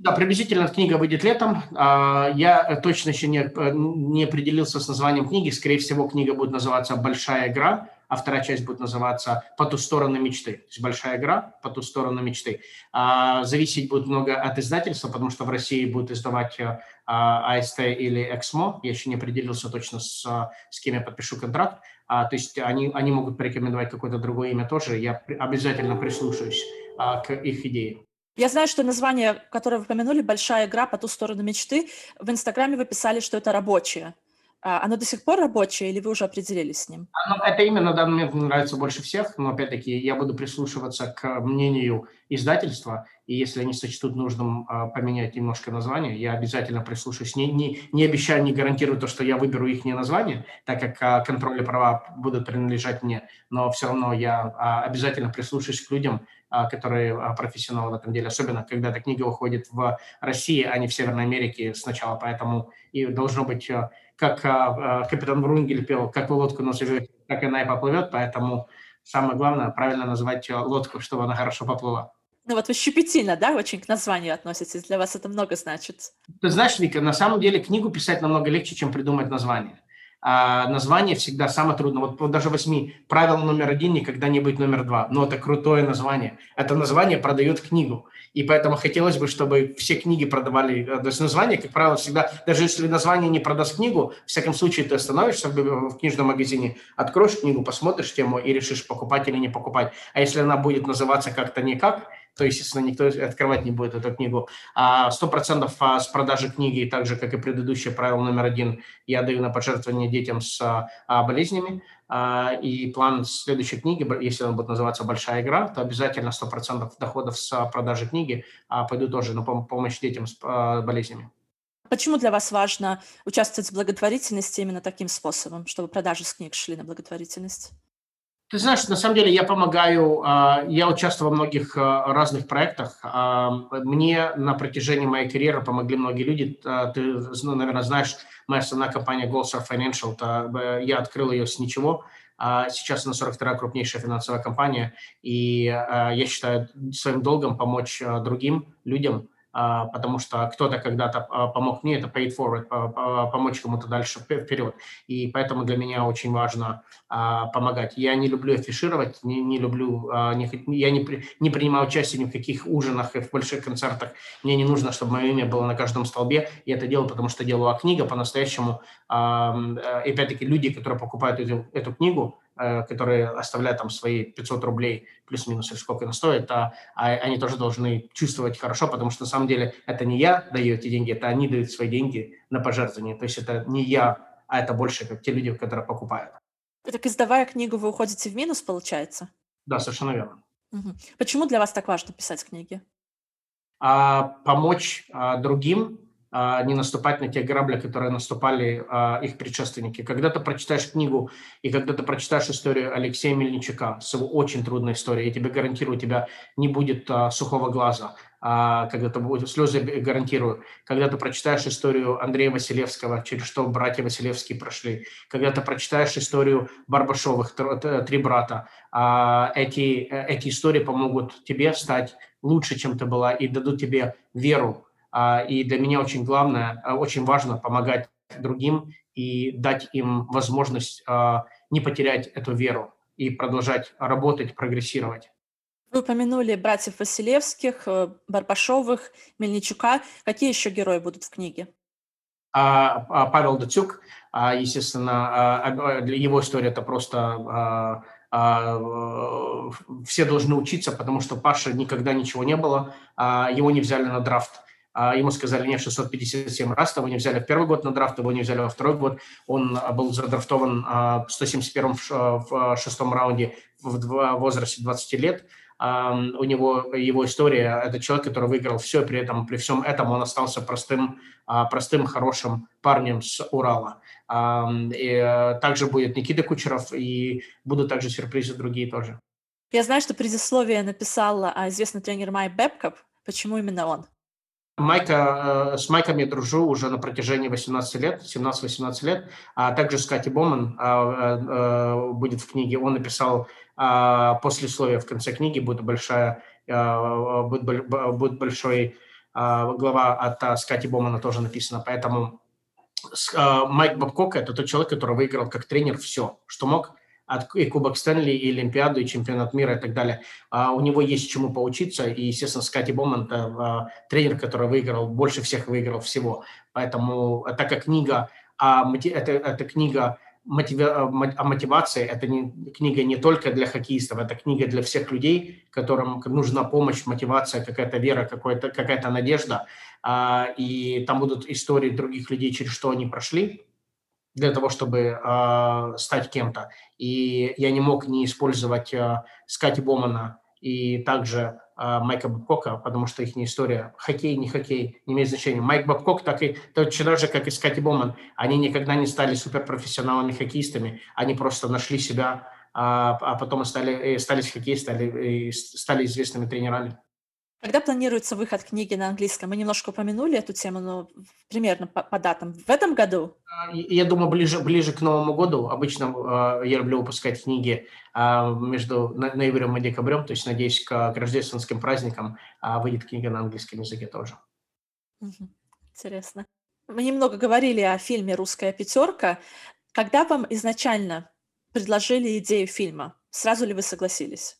Да, приблизительно книга выйдет летом. А, я точно еще не, не определился с названием книги. Скорее всего, книга будет называться «Большая игра», а вторая часть будет называться «По ту сторону мечты». То есть «Большая игра. По ту сторону мечты». А, зависеть будет много от издательства, потому что в России будет издавать АСТ или Эксмо. Я еще не определился точно, с, с кем я подпишу контракт. А, то есть они, они могут порекомендовать какое-то другое имя тоже. Я обязательно прислушаюсь а, к их идее. Я знаю, что название, которое вы упомянули, «Большая игра по ту сторону мечты», в Инстаграме вы писали, что это рабочее. А, оно до сих пор рабочее или вы уже определились с ним? Ну, это именно на данный момент нравится больше всех, но опять-таки я буду прислушиваться к мнению издательства, и если они сочтут нужным э, поменять немножко название, я обязательно прислушаюсь. Не, не, не обещаю, не гарантирую то, что я выберу их название, так как э, контроль и права будут принадлежать мне, но все равно я э, обязательно прислушаюсь к людям, э, которые э, профессионалы в этом деле, особенно когда эта книга выходит в России, а не в Северной Америке сначала, поэтому и должно быть... Э, как а, капитан Врунгель пел, как вы лодку назовете, как она и поплывет, поэтому самое главное правильно назвать лодку, чтобы она хорошо поплыла. Ну вот вы щепетильно, да, очень к названию относитесь, для вас это много значит. Ты знаешь, Вика, на самом деле книгу писать намного легче, чем придумать название. А название всегда самое трудное. Вот даже возьми правило номер один, никогда не быть номер два. Но это крутое название. Это название продает книгу. И поэтому хотелось бы, чтобы все книги продавали. Э, то есть название, как правило, всегда, даже если название не продаст книгу, в всяком случае ты остановишься в книжном магазине, откроешь книгу, посмотришь тему и решишь, покупать или не покупать. А если она будет называться как-то никак, то, естественно, никто открывать не будет эту книгу. А сто процентов а, с продажи книги, так же, как и предыдущее правило номер один, я даю на пожертвование детям с а, болезнями. И план следующей книги, если она будет называться «Большая игра», то обязательно 100% доходов с продажи книги пойдут тоже на помощь детям с болезнями. Почему для вас важно участвовать в благотворительности именно таким способом, чтобы продажи с книг шли на благотворительность? Ты знаешь, на самом деле я помогаю, а, я участвую во многих а, разных проектах. А, мне на протяжении моей карьеры помогли многие люди. Ты, ну, наверное, знаешь, моя основная компания Goldstar Financial, я открыл ее с ничего. Сейчас она 42-я крупнейшая финансовая компания, и я считаю своим долгом помочь другим людям потому что кто-то когда-то а, помог мне, это paid forward, помочь кому-то дальше вперед. И поэтому для меня очень важно а, помогать. Я не люблю афишировать, не, не люблю, не, я не, не принимаю участие ни в каких ужинах и в больших концертах. Мне не нужно, чтобы мое имя было на каждом столбе. Я это делаю, потому что делаю книга по-настоящему. И опять-таки люди, которые покупают эту, эту книгу, Э, которые оставляют там свои 500 рублей плюс-минус или сколько она стоит, а, а они тоже должны чувствовать хорошо, потому что на самом деле это не я даю эти деньги, это они дают свои деньги на пожертвование. То есть это не я, а это больше как те люди, которые покупают. Так издавая книгу, вы уходите в минус, получается? Да, совершенно верно. Угу. Почему для вас так важно писать книги? А, помочь а, другим не наступать на те грабли, которые наступали а, их предшественники. Когда ты прочитаешь книгу и когда ты прочитаешь историю Алексея Мельничука с его очень трудной историей, я тебе гарантирую, у тебя не будет а, сухого глаза, когда ты будешь слезы гарантирую. Когда ты прочитаешь историю Андрея Василевского, через что братья Василевские прошли, когда ты прочитаешь историю Барбашовых, три брата, эти, э, эти истории помогут тебе стать лучше, чем ты была, и дадут тебе веру а, и для меня очень главное, а, очень важно помогать другим и дать им возможность а, не потерять эту веру и продолжать работать, прогрессировать. Вы упомянули братьев Василевских, э, Барбашовых, Мельничука. Какие еще герои будут в книге? Павел Дацюк, естественно, его история это просто все должны учиться, потому что Паша никогда ничего не было, его не взяли на драфт а ему сказали нет 657 раз, того не взяли в первый год на драфт, его не взяли во второй год. Он а, был задрафтован в 171 в шестом раунде в возрасте 20 лет. У него его история – это человек, который выиграл все, при этом при всем этом он остался простым, а, простым хорошим парнем с Урала. И э, также будет Никита Кучеров, и будут также сюрпризы другие тоже. Я знаю, что предисловие написал известный тренер Майк Бэбкоп. Почему именно он? Майка, э, с Майком я дружу уже на протяжении 18 лет, 17-18 лет, а также с Кати Боман а, а, будет в книге. Он написал а, послесловие в конце книги, будет большая, будет, будет большой а, глава от Скати Бомана тоже написано, поэтому Майк Бабкок – это тот человек, который выиграл как тренер все, что мог, и Кубок Стэнли, и Олимпиаду, и Чемпионат мира и так далее. А у него есть чему поучиться, и, естественно, Скати Боман – а, тренер, который выиграл, больше всех выиграл всего. Поэтому, так как книга, а, это, это книга мотиви... о мотивации, это не, книга не только для хоккеистов, это книга для всех людей, которым нужна помощь, мотивация, какая-то вера, какая-то надежда. А, и там будут истории других людей, через что они прошли, для того, чтобы э, стать кем-то. И я не мог не использовать э, Скати Бомана и также э, Майка Бабкока, потому что их история, хоккей, не хоккей, не имеет значения. Майк Бабкок, так и точно же, как и Скати Боман, они никогда не стали суперпрофессионалами хоккеистами, они просто нашли себя, а, а потом стали, стали хоккей, стали, стали известными тренерами. Когда планируется выход книги на английском? Мы немножко упомянули эту тему, но примерно по, по датам. В этом году? А, я думаю, ближе, ближе к Новому году. Обычно э, я люблю выпускать книги э, между ноябрем и декабрем, то есть, надеюсь, к, к рождественским праздникам э, выйдет книга на английском языке тоже. Интересно. Мы немного говорили о фильме «Русская пятерка». Когда вам изначально предложили идею фильма, сразу ли вы согласились?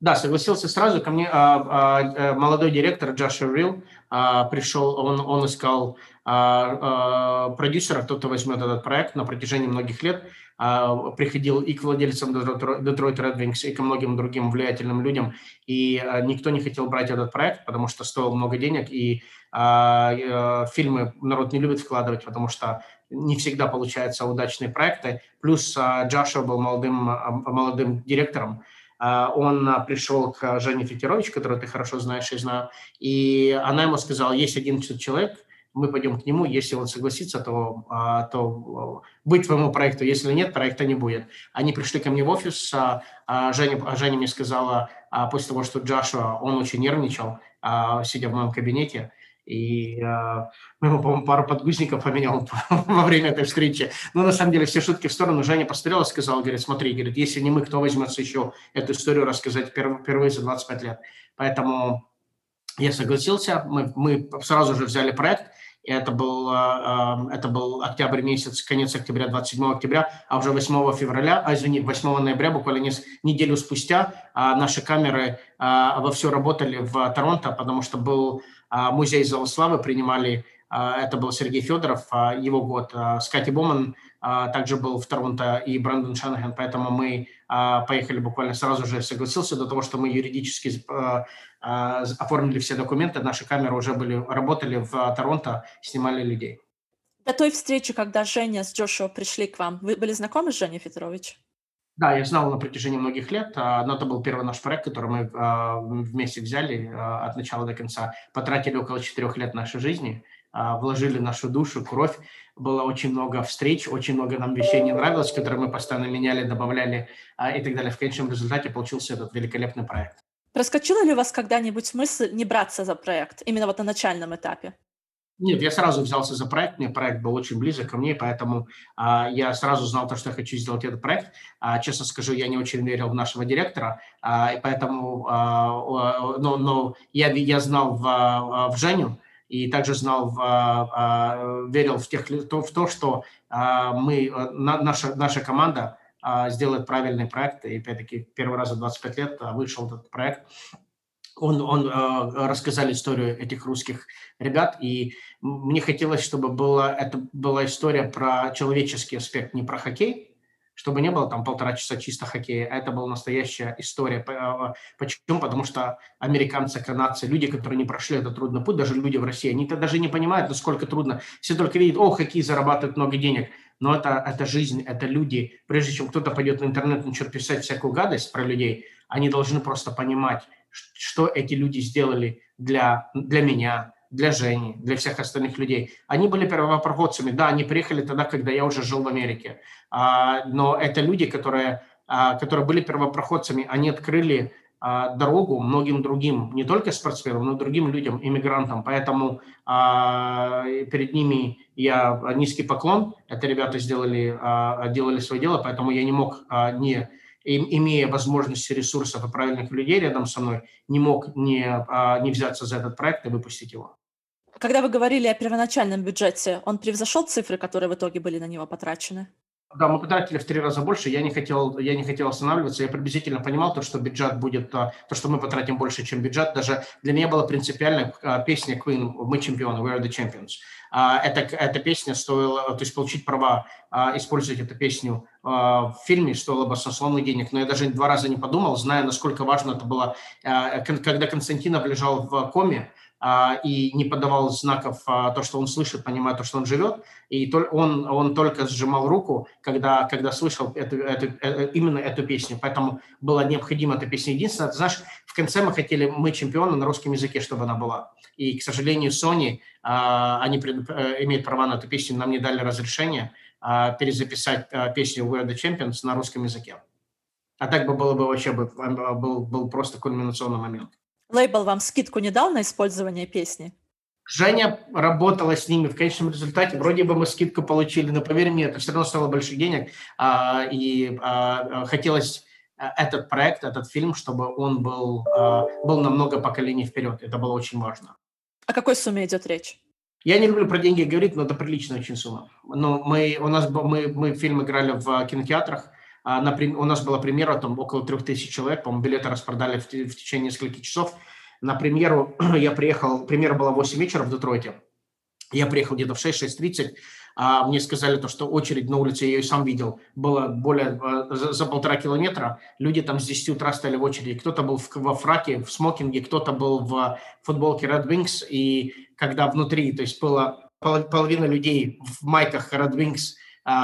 Да, согласился сразу. Ко мне а, а, э, молодой директор Джаша Рил а, пришел, он, он искал а, а, продюсера, кто-то возьмет этот проект на протяжении многих лет. А, приходил и к владельцам Detroit Red Wings, и ко многим другим влиятельным людям. И а, никто не хотел брать этот проект, потому что стоил много денег, и а, а, фильмы народ не любит вкладывать, потому что не всегда получаются удачные проекты. Плюс а, Джаша был молодым, молодым директором, а, он а, пришел к Жене Фетерович, которую ты хорошо знаешь и знаю, и она ему сказала, есть один человек, мы пойдем к нему, если он согласится, то, а, то быть твоему проекту, если нет, проекта не будет. Они пришли ко мне в офис, Женя, Женя мне сказала, после того, что Джашуа, он очень нервничал, сидя в моем кабинете, и э, ему, по-моему, пару подгузников поменял во время этой встречи. Но на самом деле все шутки в сторону. Женя посмотрел и сказал, говорит, смотри, говорит, если не мы, кто возьмется еще эту историю рассказать впервые за 25 лет. Поэтому Я согласился, мы, мы сразу же взяли проект, и это был, это был октябрь месяц, конец октября, 27 октября, а уже 8 февраля, а, извини, 8 ноября, буквально неделю спустя, наши камеры во все работали в Торонто, потому что был музей Зала Славы, принимали а, это был Сергей Федоров, а, его год. А, Скати Боман также был в Торонто и Брэндон Шанахан, поэтому мы поехали буквально сразу же, согласился до того, что мы юридически оформили все документы, наши камеры уже были, работали в Торонто, снимали людей. До той встречи, когда Женя с Джошуа пришли к вам, вы были знакомы с Женей Федорович? Да, я знал на протяжении многих лет, но это был первый наш проект, который мы вместе взяли от начала до конца. Потратили около четырех лет нашей жизни – а, вложили нашу душу, кровь. Было очень много встреч, очень много нам вещей не нравилось, которые мы постоянно меняли, добавляли а, и так далее. В конечном результате получился этот великолепный проект. Проскочила ли у вас когда-нибудь мысль не браться за проект, именно вот на начальном этапе? Нет, я сразу взялся за проект, мне проект был очень близок ко мне, поэтому а, я сразу знал то, что я хочу сделать этот проект. А, честно скажу, я не очень верил в нашего директора, а, и поэтому, а, но, но я, я знал в, в Женю, и также знал, в, верил в, тех, в то, что а, мы, э, наша, наша команда а, сделает правильный проект. И опять-таки первый раз за 25 лет а, вышел этот проект. Он, он рассказали историю этих русских ребят, и мне хотелось, чтобы была, это была история про человеческий аспект, не про хоккей, чтобы не было там полтора часа чисто хоккея. А это была настоящая история. А, почему? Потому что американцы, канадцы, люди, которые не прошли этот трудный путь, даже люди в России, они даже не понимают, насколько трудно. Все только видят, о, хоккей зарабатывает много денег. Но это, это жизнь, это люди. Прежде чем кто-то пойдет на интернет начнет писать всякую гадость про людей, они должны просто понимать, что эти люди сделали для, для меня, для Жени, для всех остальных людей. Они были первопроходцами. Да, они приехали тогда, когда я уже жил в Америке. А, но это люди, которые, а, которые были первопроходцами. Они открыли а, дорогу многим другим, не только спортсменам, но и другим людям, иммигрантам. Поэтому перед ними я низкий поклон. Это ребята сделали, делали свое дело, поэтому я не мог не имея возможности ресурсов и правильных людей рядом со мной, не мог не, не взяться за этот проект и выпустить его. Когда вы говорили о первоначальном бюджете, он превзошел цифры, которые в итоге были на него потрачены? Да, мы потратили в три раза больше. Я не хотел, я не хотел останавливаться. Я приблизительно понимал то, что бюджет будет, а, то, что мы потратим больше, чем бюджет. Даже для меня была принципиальная а, песня Queen «Мы чемпионы», «We are the champions». А, эта, эта песня стоила, то есть получить права, использовать эту песню в фильме стоило баснословных денег. Но я даже два раза не подумал, зная, насколько важно это было. Когда Константинов лежал в коме, а, и не подавал знаков а, то, что он слышит, понимая то, что он живет, и он, он только сжимал руку, когда, когда слышал эту, эту, э, э, именно эту песню, поэтому была необходима эта песня. Единственное, ты знаешь, в конце мы хотели «Мы чемпионы» на русском языке, чтобы она была. И, к сожалению, Sony, а, они пред, э, имеют права на эту песню, нам не дали разрешения перезаписать песню «We're the Champions» на русском языке. А так бы было бы вообще был, был просто кульминационный момент. Лейбл вам скидку не дал на использование песни? Женя работала с ними. В конечном результате вроде бы мы скидку получили, но поверь мне, это все равно стоило больших денег. А, и а, хотелось а, этот проект, этот фильм, чтобы он был, а, был на много поколений вперед. Это было очень важно. О какой сумме идет речь? Я не люблю про деньги говорить, но это приличная очень сумма. Но мы, у нас, мы, мы фильм играли в кинотеатрах, а, у нас была премьера, там около трех тысяч человек, по-моему, билеты распродали в, в течение нескольких часов. На премьеру я приехал, премьера была в 8 вечера в Детройте. Я приехал где-то в 6-6.30, а мне сказали то, что очередь на улице, я ее сам видел, было более а, за, за полтора километра. Люди там с 10 утра стояли в очереди. Кто-то был в, во фраке, в смокинге, кто-то был в футболке Red Wings. И когда внутри, то есть было половина людей в майках Red Wings –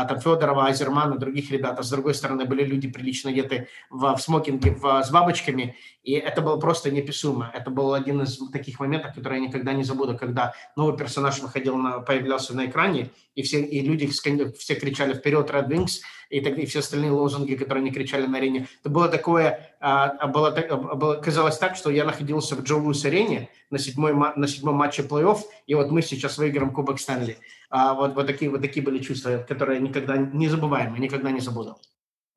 там Федорова, Азермана, других ребят, а с другой стороны были люди прилично одеты в, в смокинге в, с бабочками, и это было просто неописуемо. Это был один из таких моментов, которые я никогда не забуду, когда новый персонаж выходил, на, появлялся на экране, и все и люди все кричали «Вперед, Red Wings!» И, так, и все остальные лозунги, которые они кричали на арене. Это было такое, а, было, было, казалось так, что я находился в Джо Луис арене на, седьмой, на седьмом матче плей-офф, и вот мы сейчас выиграем Кубок Стэнли. А, вот, вот, такие, вот такие были чувства, которые никогда не забываем, никогда не забуду.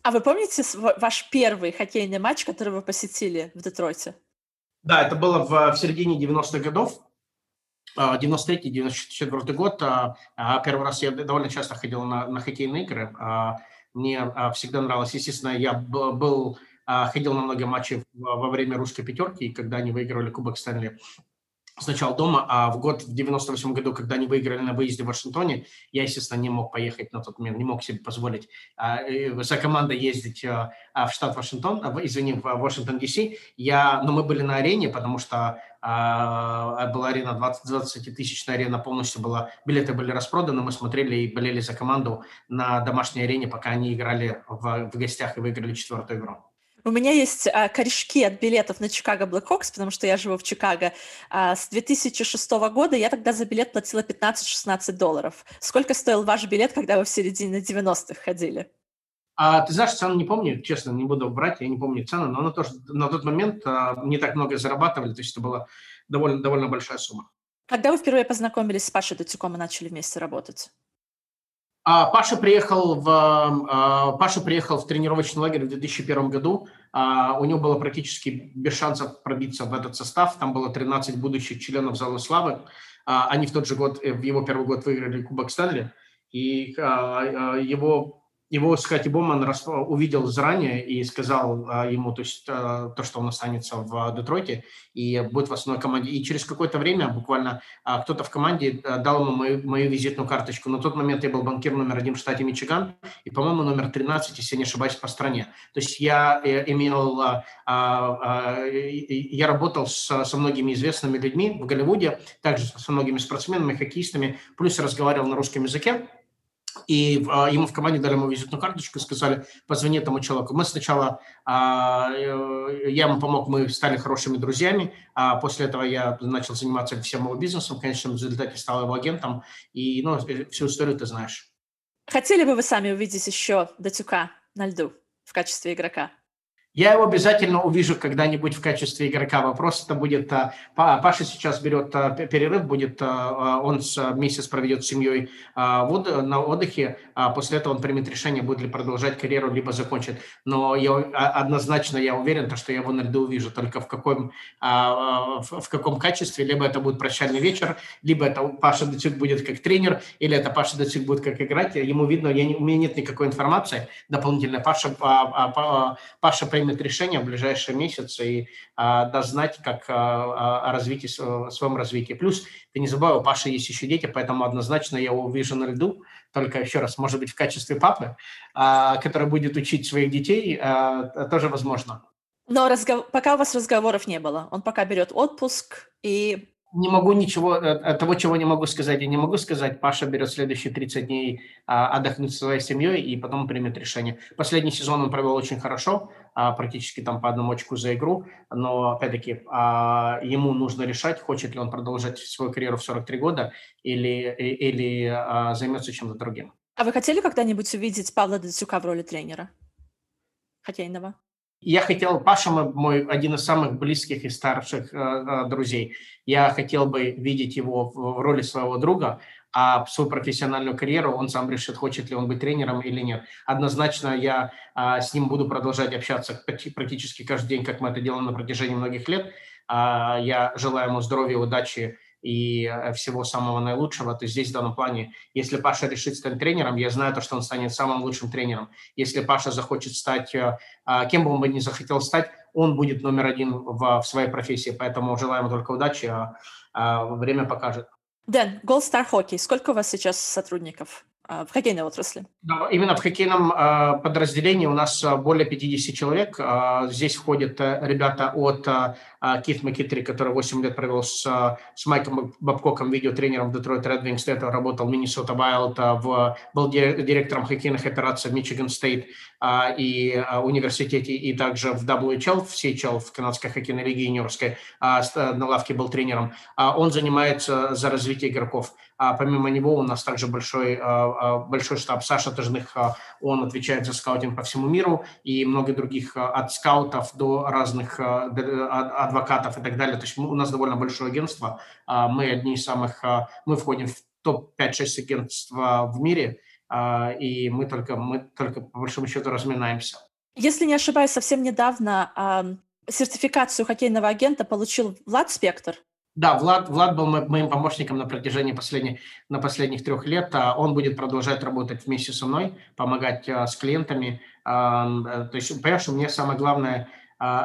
А вы помните ваш первый хоккейный матч, который вы посетили в Детройте? Да, это было в, в середине 90-х годов. 93-94 год. Первый раз я довольно часто ходил на, на хоккейные игры. Мне всегда нравилось. Естественно, я был, ходил на многие матчи во время русской пятерки, когда они выигрывали Кубок Стэнли сначала дома, а в год, в 98 году, когда они выиграли на выезде в Вашингтоне, я, естественно, не мог поехать на тот момент, не мог себе позволить а, за командой ездить а, а, в штат Вашингтон, а, извини, в Вашингтон, Д.С. Я, но мы были на арене, потому что а, была арена 20, 20 тысячная арена полностью была, билеты были распроданы, мы смотрели и болели за команду на домашней арене, пока они играли в, в гостях и выиграли четвертую игру. У меня есть а, корешки от билетов на Чикаго Блэкхокс, потому что я живу в Чикаго. А, с 2006 года я тогда за билет платила 15-16 долларов. Сколько стоил ваш билет, когда вы в середине 90-х ходили? А, ты знаешь, цену не помню, честно, не буду брать, я не помню цену, но на, то, на тот момент а, не так много зарабатывали, то есть это была довольно, довольно большая сумма. Когда вы впервые познакомились с Пашей Датюком и начали вместе работать? А, Паша приехал в а, Паша приехал в тренировочный лагерь в 2001 году. А, у него было практически без шансов пробиться в этот состав. Там было 13 будущих членов зала славы. Они в тот же год, в его первый год выиграли Кубок Стэнли. И его его Скотти Боман увидел заранее и сказал а, ему то, есть, а, то, что он останется в Детройте и будет в основной команде. И через какое-то время буквально а, кто-то в команде дал ему мою, мою визитную карточку. На тот момент я был банкир номер один в штате Мичиган и, по-моему, номер 13, если я не ошибаюсь, по стране. То есть я э, имел, я работал с, со многими известными людьми в Голливуде, также со многими спортсменами, хоккеистами, плюс разговаривал на русском языке и а, ему в команде дали ему визитную карточку и сказали, позвони этому человеку. Мы сначала, а, э, я ему помог, мы стали хорошими друзьями, а после этого я начал заниматься всем его бизнесом, в конечном результате стал его агентом, и ну, э, всю историю ты знаешь. Хотели бы вы сами увидеть еще Датюка на льду в качестве игрока? Я его обязательно увижу когда-нибудь в качестве игрока. Вопрос это будет... А, Паша сейчас берет а, перерыв, будет, а, он месяц проведет с семьей на отдыхе, после этого он примет решение, будет ли продолжать карьеру, либо закончит. Но я, однозначно я уверен, что я его на льду увижу только в каком, в каком качестве. Либо это будет прощальный вечер, либо это Паша Датюк будет как тренер, или это Паша Датюк будет как играть. Ему видно, я не, у меня нет никакой информации дополнительной. Паша, Паша примет решение в ближайшие месяцы и а, даст знать, как а, о развитии, своем развитии. Плюс, ты не забывай, у Паши есть еще дети, поэтому однозначно я его увижу на льду, только еще раз, может быть, в качестве папы, а, который будет учить своих детей, а, тоже возможно. Но разгов... пока у вас разговоров не было. Он пока берет отпуск и не могу ничего, э, э, того, чего не могу сказать, я не могу сказать. Паша берет следующие 30 дней а, отдохнуть со своей семьей и потом примет решение. Последний сезон он провел очень хорошо, а, практически там по одному очку за игру, но, опять-таки, а, ему нужно решать, хочет ли он продолжать свою карьеру в 43 года или, или а, займется чем-то другим. А вы хотели когда-нибудь увидеть Павла Дацюка в роли тренера хоккейного? Я хотел, Паша мой один из самых близких и старших э, э, друзей. Я хотел бы видеть его в, в роли своего друга, а свою профессиональную карьеру он сам решит, хочет ли он быть тренером или нет. Однозначно я э, с ним буду продолжать общаться практически каждый день, как мы это делаем на протяжении многих лет. Э, я желаю ему здоровья, удачи и э, всего самого наилучшего, то здесь в данном плане, если Паша решит стать тренером, я знаю то, что он станет самым лучшим тренером. Если Паша захочет стать, э, а, кем бы он бы ни захотел стать, он будет номер один в, в своей профессии, поэтому желаем только удачи, а, а время покажет. Дэн, Gold Star Hockey, сколько у вас сейчас сотрудников? А, в хоккейной отрасли? Да, именно в хоккейном э, подразделении у нас более 50 человек. Э, здесь входят ребята от Кит Макитри, который 8 лет провел с, с Майком Бабкоком, видеотренером Detroit Red Wings, до этого работал в Minnesota Wild, в, был директором хоккейных операций в State э, и университете, и также в WHL, в CHL, в канадской хоккейной лиге юниорской, э, на лавке был тренером. Он занимается за развитие игроков. А помимо него у нас также большой, а, а, большой штаб Саша Тожных, а, он отвечает за скаутинг по всему миру и много других от скаутов до разных адвокатов и так далее. То есть у нас довольно большое агентство. Мы одни из самых, мы входим в топ-5-6 агентств в мире, и мы только, мы только по большому счету разминаемся. Если не ошибаюсь, совсем недавно Сертификацию хоккейного агента получил Влад Спектр? Да, Влад, Влад был моим помощником на протяжении последних, на последних трех лет. А он будет продолжать работать вместе со мной, помогать а, с клиентами. А, то есть, понимаешь, мне самое главное –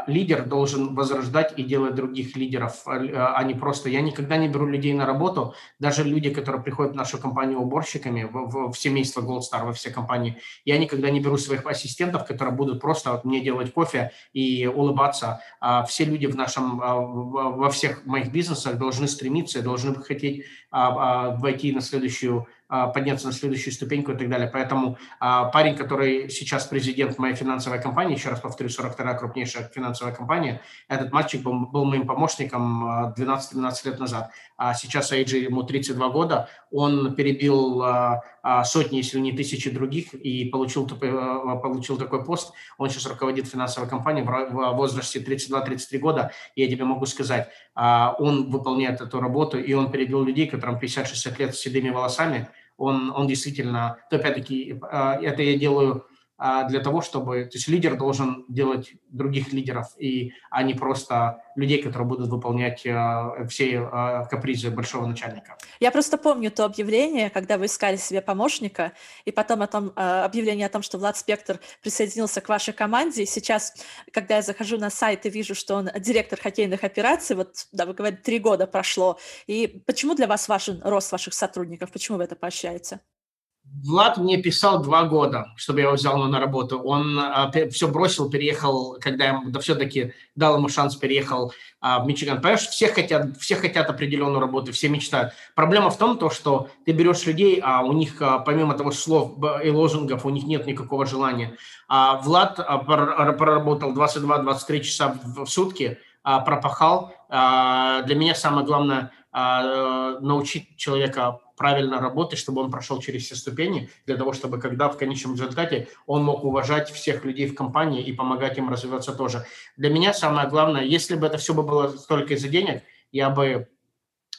лидер должен возрождать и делать других лидеров, а, а не просто... Я никогда не беру людей на работу, даже люди, которые приходят в нашу компанию уборщиками, в, в семейство Gold Star, во все компании, я никогда не беру своих ассистентов, которые будут просто вот мне делать кофе и улыбаться. Все люди в нашем, во всех моих бизнесах должны стремиться, должны хотеть войти на следующую а, подняться на следующую ступеньку и так далее. Поэтому а, парень, который сейчас президент моей финансовой компании, еще раз повторю, 42-я крупнейшая финансовая компания, этот мальчик был, был моим помощником 12-12 а, лет назад. А сейчас Эйджи ему 32 года, он перебил сотни, если не тысячи других и получил, получил такой пост. Он сейчас руководит финансовой компанией в возрасте 32-33 года. Я тебе могу сказать, он выполняет эту работу, и он перебил людей, которым 50-60 лет с седыми волосами, он, он действительно, то опять-таки, а, это я делаю для того, чтобы, то есть лидер должен делать других лидеров, и, а не просто людей, которые будут выполнять э, все э, капризы большого начальника. Я просто помню то объявление, когда вы искали себе помощника, и потом о том, э, объявление о том, что Влад Спектр присоединился к вашей команде. сейчас, когда я захожу на сайт и вижу, что он директор хоккейных операций, вот, да, вы говорите, три года прошло. И почему для вас важен рост ваших сотрудников? Почему вы это поощряете? Влад мне писал два года, чтобы я его взял на работу. Он а, все бросил, переехал, когда я да, все-таки дал ему шанс, переехал а, в Мичиган. Понимаешь, все хотят, все хотят определенную работу, все мечтают. Проблема в том, то, что ты берешь людей, а у них, а, помимо того слов и лозунгов, у них нет никакого желания. А Влад а, проработал 22-23 часа в, в сутки, а, пропахал. А, для меня самое главное а, научить человека правильно работать, чтобы он прошел через все ступени, для того, чтобы когда в конечном результате он мог уважать всех людей в компании и помогать им развиваться тоже. Для меня самое главное, если бы это все было только из-за денег, я бы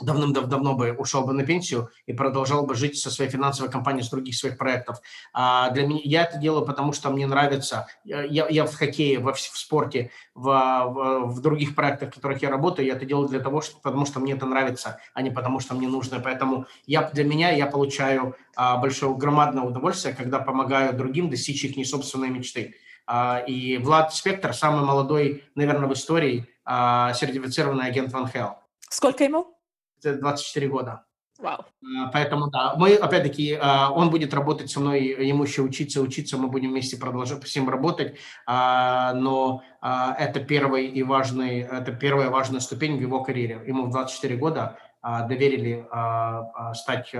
давным-давно бы ушел бы на пенсию и продолжал бы жить со своей финансовой компанией, с других своих проектов. А для меня я это делаю, потому что мне нравится. Я, я в хоккее, во, в спорте, в, в, в других проектах, в которых я работаю, я это делаю для того, что, потому что мне это нравится, а не потому что мне нужно. Поэтому я, для меня я получаю а, большое, громадное удовольствие, когда помогаю другим достичь их не собственной мечты. А, и Влад Спектр, самый молодой, наверное, в истории а, сертифицированный агент Ван Хелл. Сколько ему? 24 года. Вау. А, поэтому, да, мы, опять-таки, а, он будет работать со мной, ему еще учиться, учиться, мы будем вместе продолжать всем работать, но это первый и важный, это первая важная ступень в его карьере. Ему в 24 года доверили стать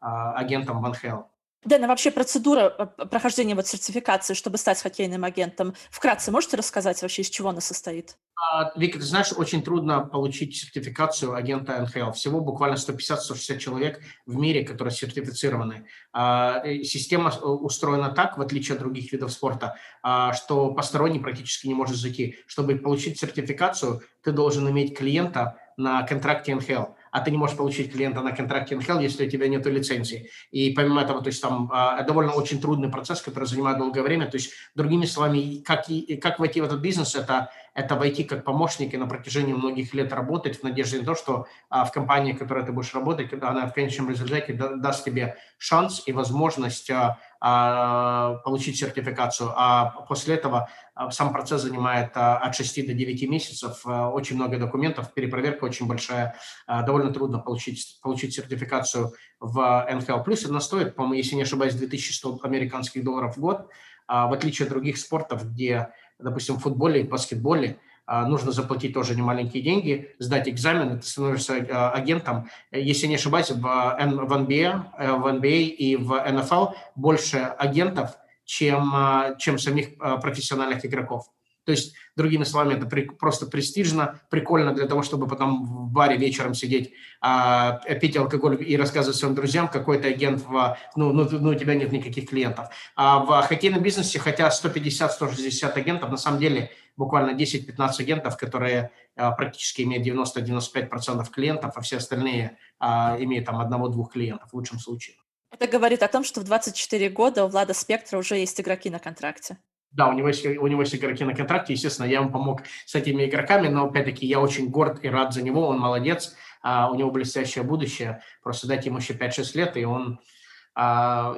агентом Ван Хелл. Дэн, а вообще процедура прохождения вот сертификации, чтобы стать хоккейным агентом, вкратце можете рассказать вообще, из чего она состоит? А, Вика, ты знаешь, очень трудно получить сертификацию агента НХЛ. Всего буквально 150-160 человек в мире, которые сертифицированы. А, система устроена так, в отличие от других видов спорта, а, что посторонний практически не может зайти. Чтобы получить сертификацию, ты должен иметь клиента на контракте НХЛ а ты не можешь получить клиента на контракте НХЛ, если у тебя нет лицензии. И помимо этого, то есть там э, довольно очень трудный процесс, который занимает долгое время. То есть, другими словами, как, и, как войти в этот бизнес, это, это войти как помощник и на протяжении многих лет работать в надежде на то, что э, в компании, в которой ты будешь работать, она в конечном результате даст тебе шанс и возможность э, получить сертификацию, а после этого сам процесс занимает от 6 до 9 месяцев, очень много документов, перепроверка очень большая, довольно трудно получить, получить сертификацию в НХЛ. Плюс. Она стоит, по-моему, если не ошибаюсь, 2100 американских долларов в год, в отличие от других спортов, где, допустим, в футболе и баскетболе нужно заплатить тоже немаленькие деньги, сдать экзамен, ты становишься агентом. Если не ошибаюсь, в, в, NBA, в NBA и в NFL больше агентов, чем, чем самих профессиональных игроков. То есть, другими словами, это при, просто престижно, прикольно для того, чтобы потом в баре вечером сидеть, а, пить алкоголь и рассказывать своим друзьям, какой то агент, в, ну, ну, ну, у тебя нет никаких клиентов. А в хоккейном бизнесе, хотя 150-160 агентов, на самом деле буквально 10-15 агентов, которые а, практически имеют 90-95% клиентов, а все остальные а, имеют там одного-двух клиентов в лучшем случае. Это говорит о том, что в 24 года у Влада Спектра уже есть игроки на контракте. Да, у него, есть, у него есть игроки на контракте, естественно, я ему помог с этими игроками, но, опять-таки, я очень горд и рад за него, он молодец, а, у него блестящее будущее, просто дайте ему еще 5-6 лет, и он,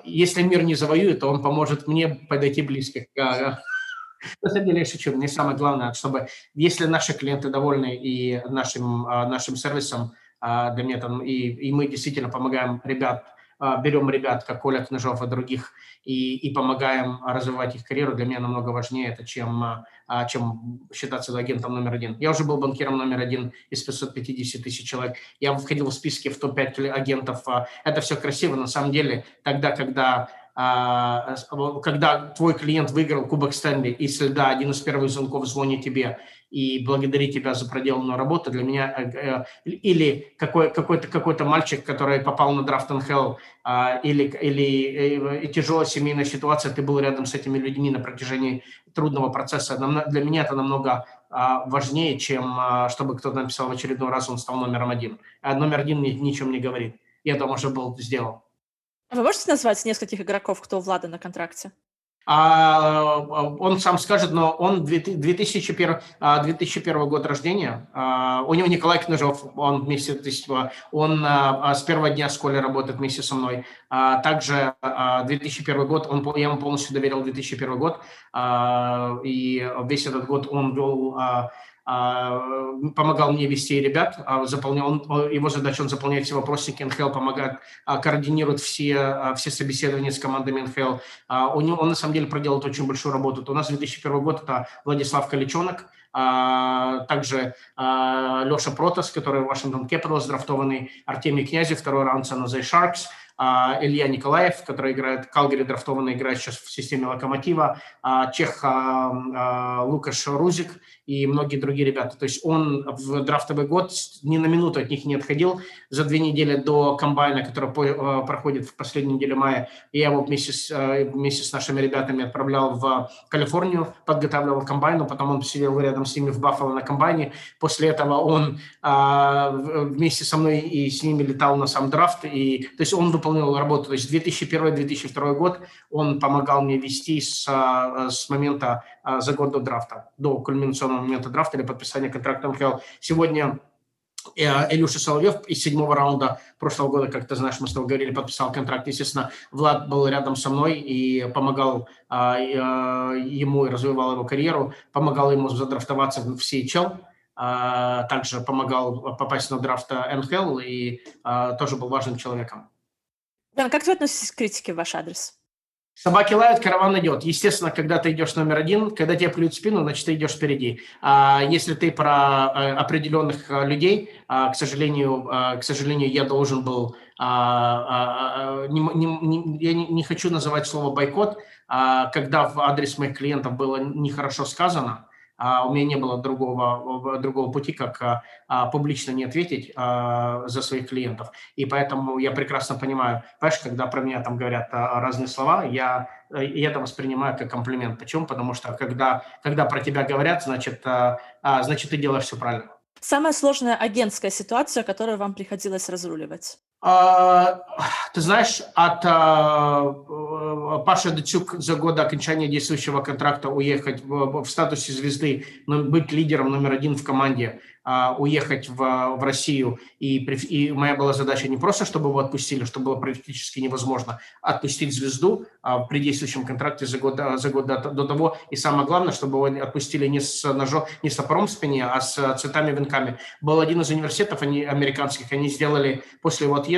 если мир не завоюет, то он поможет мне подойти близко. К на самом деле я шучу. Мне самое главное, чтобы если наши клиенты довольны и нашим, а, нашим сервисом, а, для меня там, и, и мы действительно помогаем ребят, а, берем ребят, как Коля Книжов и других, и, и помогаем развивать их карьеру, для меня намного важнее это, чем, чем считаться агентом номер один. Я уже был банкиром номер один из 550 тысяч человек. Я входил в списки в топ-5 агентов. Это все красиво, на самом деле. Тогда, когда когда твой клиент выиграл Кубок Стэнли, и следа один из первых звонков звонит тебе и благодарит тебя за проделанную работу, для меня, э, э, или какой, какой-то, какой-то мальчик, который попал на драфт НХЛ, а, или, или э, тяжелая семейная ситуация, ты был рядом с этими людьми на протяжении трудного процесса. Для меня это намного а, важнее, чем чтобы кто-то написал в очередной раз, он стал номером один. А номер один ничем не говорит. Я это уже был сделал. А вы можете назвать нескольких игроков, кто у Влада на контракте? А, он сам скажет, но он 2001, 2001 а, год рождения. А, у него Николай Книжов, он вместе, он с первого дня в школе работает вместе со мной. Также 2001 год, он, я ему полностью доверил 2001 год, и весь этот год он а, помогал мне вести ребят, а, заполнял, он, его задача, он заполняет все вопросники НХЛ, помогает, а, координирует все, все собеседования с командами НХЛ. Него, он на самом деле проделал очень большую работу. У нас 2001 год это Владислав Каличонок, также Леша Протас, который Вашингтон Capitals драфтованный, Артемий Князев, второй раунд Jose Sharks, Илья Николаев, который играет, Калгари драфтованный, играет сейчас в системе Локомотива, Чех Лукаш Рузик и многие другие ребята. То есть он в драфтовый год ни на минуту от них не отходил. За две недели до комбайна, который проходит в последнюю неделю мая, я его вместе с, вместе с нашими ребятами отправлял в Калифорнию, подготавливал комбайну, потом он сидел рядом с ними в Баффало на комбайне. После этого он а, вместе со мной и с ними летал на сам драфт. И, то есть он выполнял работу. То есть 2001-2002 год он помогал мне вести с, э, с момента за год до драфта, до кульминационного момента драфта или подписания контракта МХЛ. Сегодня э, Илюша Соловьев из седьмого раунда прошлого года, как ты знаешь, мы с тобой говорили, подписал контракт. Естественно, Влад был рядом со мной и помогал а, ему и развивал его карьеру, помогал ему задрафтоваться в CHL, а, также помогал попасть на драфт НХЛ и а, тоже был важным человеком. Да, как вы относитесь к критике в ваш адрес? Собаки лают, караван идет. Естественно, когда ты идешь номер один, когда тебе плюют спину, значит, ты идешь впереди. А если ты про э, определенных э, людей, а, к сожалению, а, к сожалению, я должен был, а, не, не, я не хочу называть слово бойкот, когда в адрес моих клиентов было нехорошо сказано, у меня не было другого, другого пути, как а, а, публично не ответить а, за своих клиентов. И поэтому я прекрасно понимаю, понимаешь, когда про меня там говорят а, разные слова, я, я это воспринимаю как комплимент. Почему? Потому что когда, когда про тебя говорят, значит, а, а, значит ты делаешь все правильно. Самая сложная агентская ситуация, которую вам приходилось разруливать? А, ты знаешь, от а, Паша Дацюк за год до окончания действующего контракта уехать в, статусе звезды, но быть лидером номер один в команде, а, уехать в, в Россию. И, и моя была задача не просто, чтобы его отпустили, что было практически невозможно, отпустить звезду при действующем контракте за год, за год до, до того. И самое главное, чтобы его отпустили не с ножом, не с топором в спине, а с цветами венками. Был один из университетов они, американских, они сделали после его отъезда,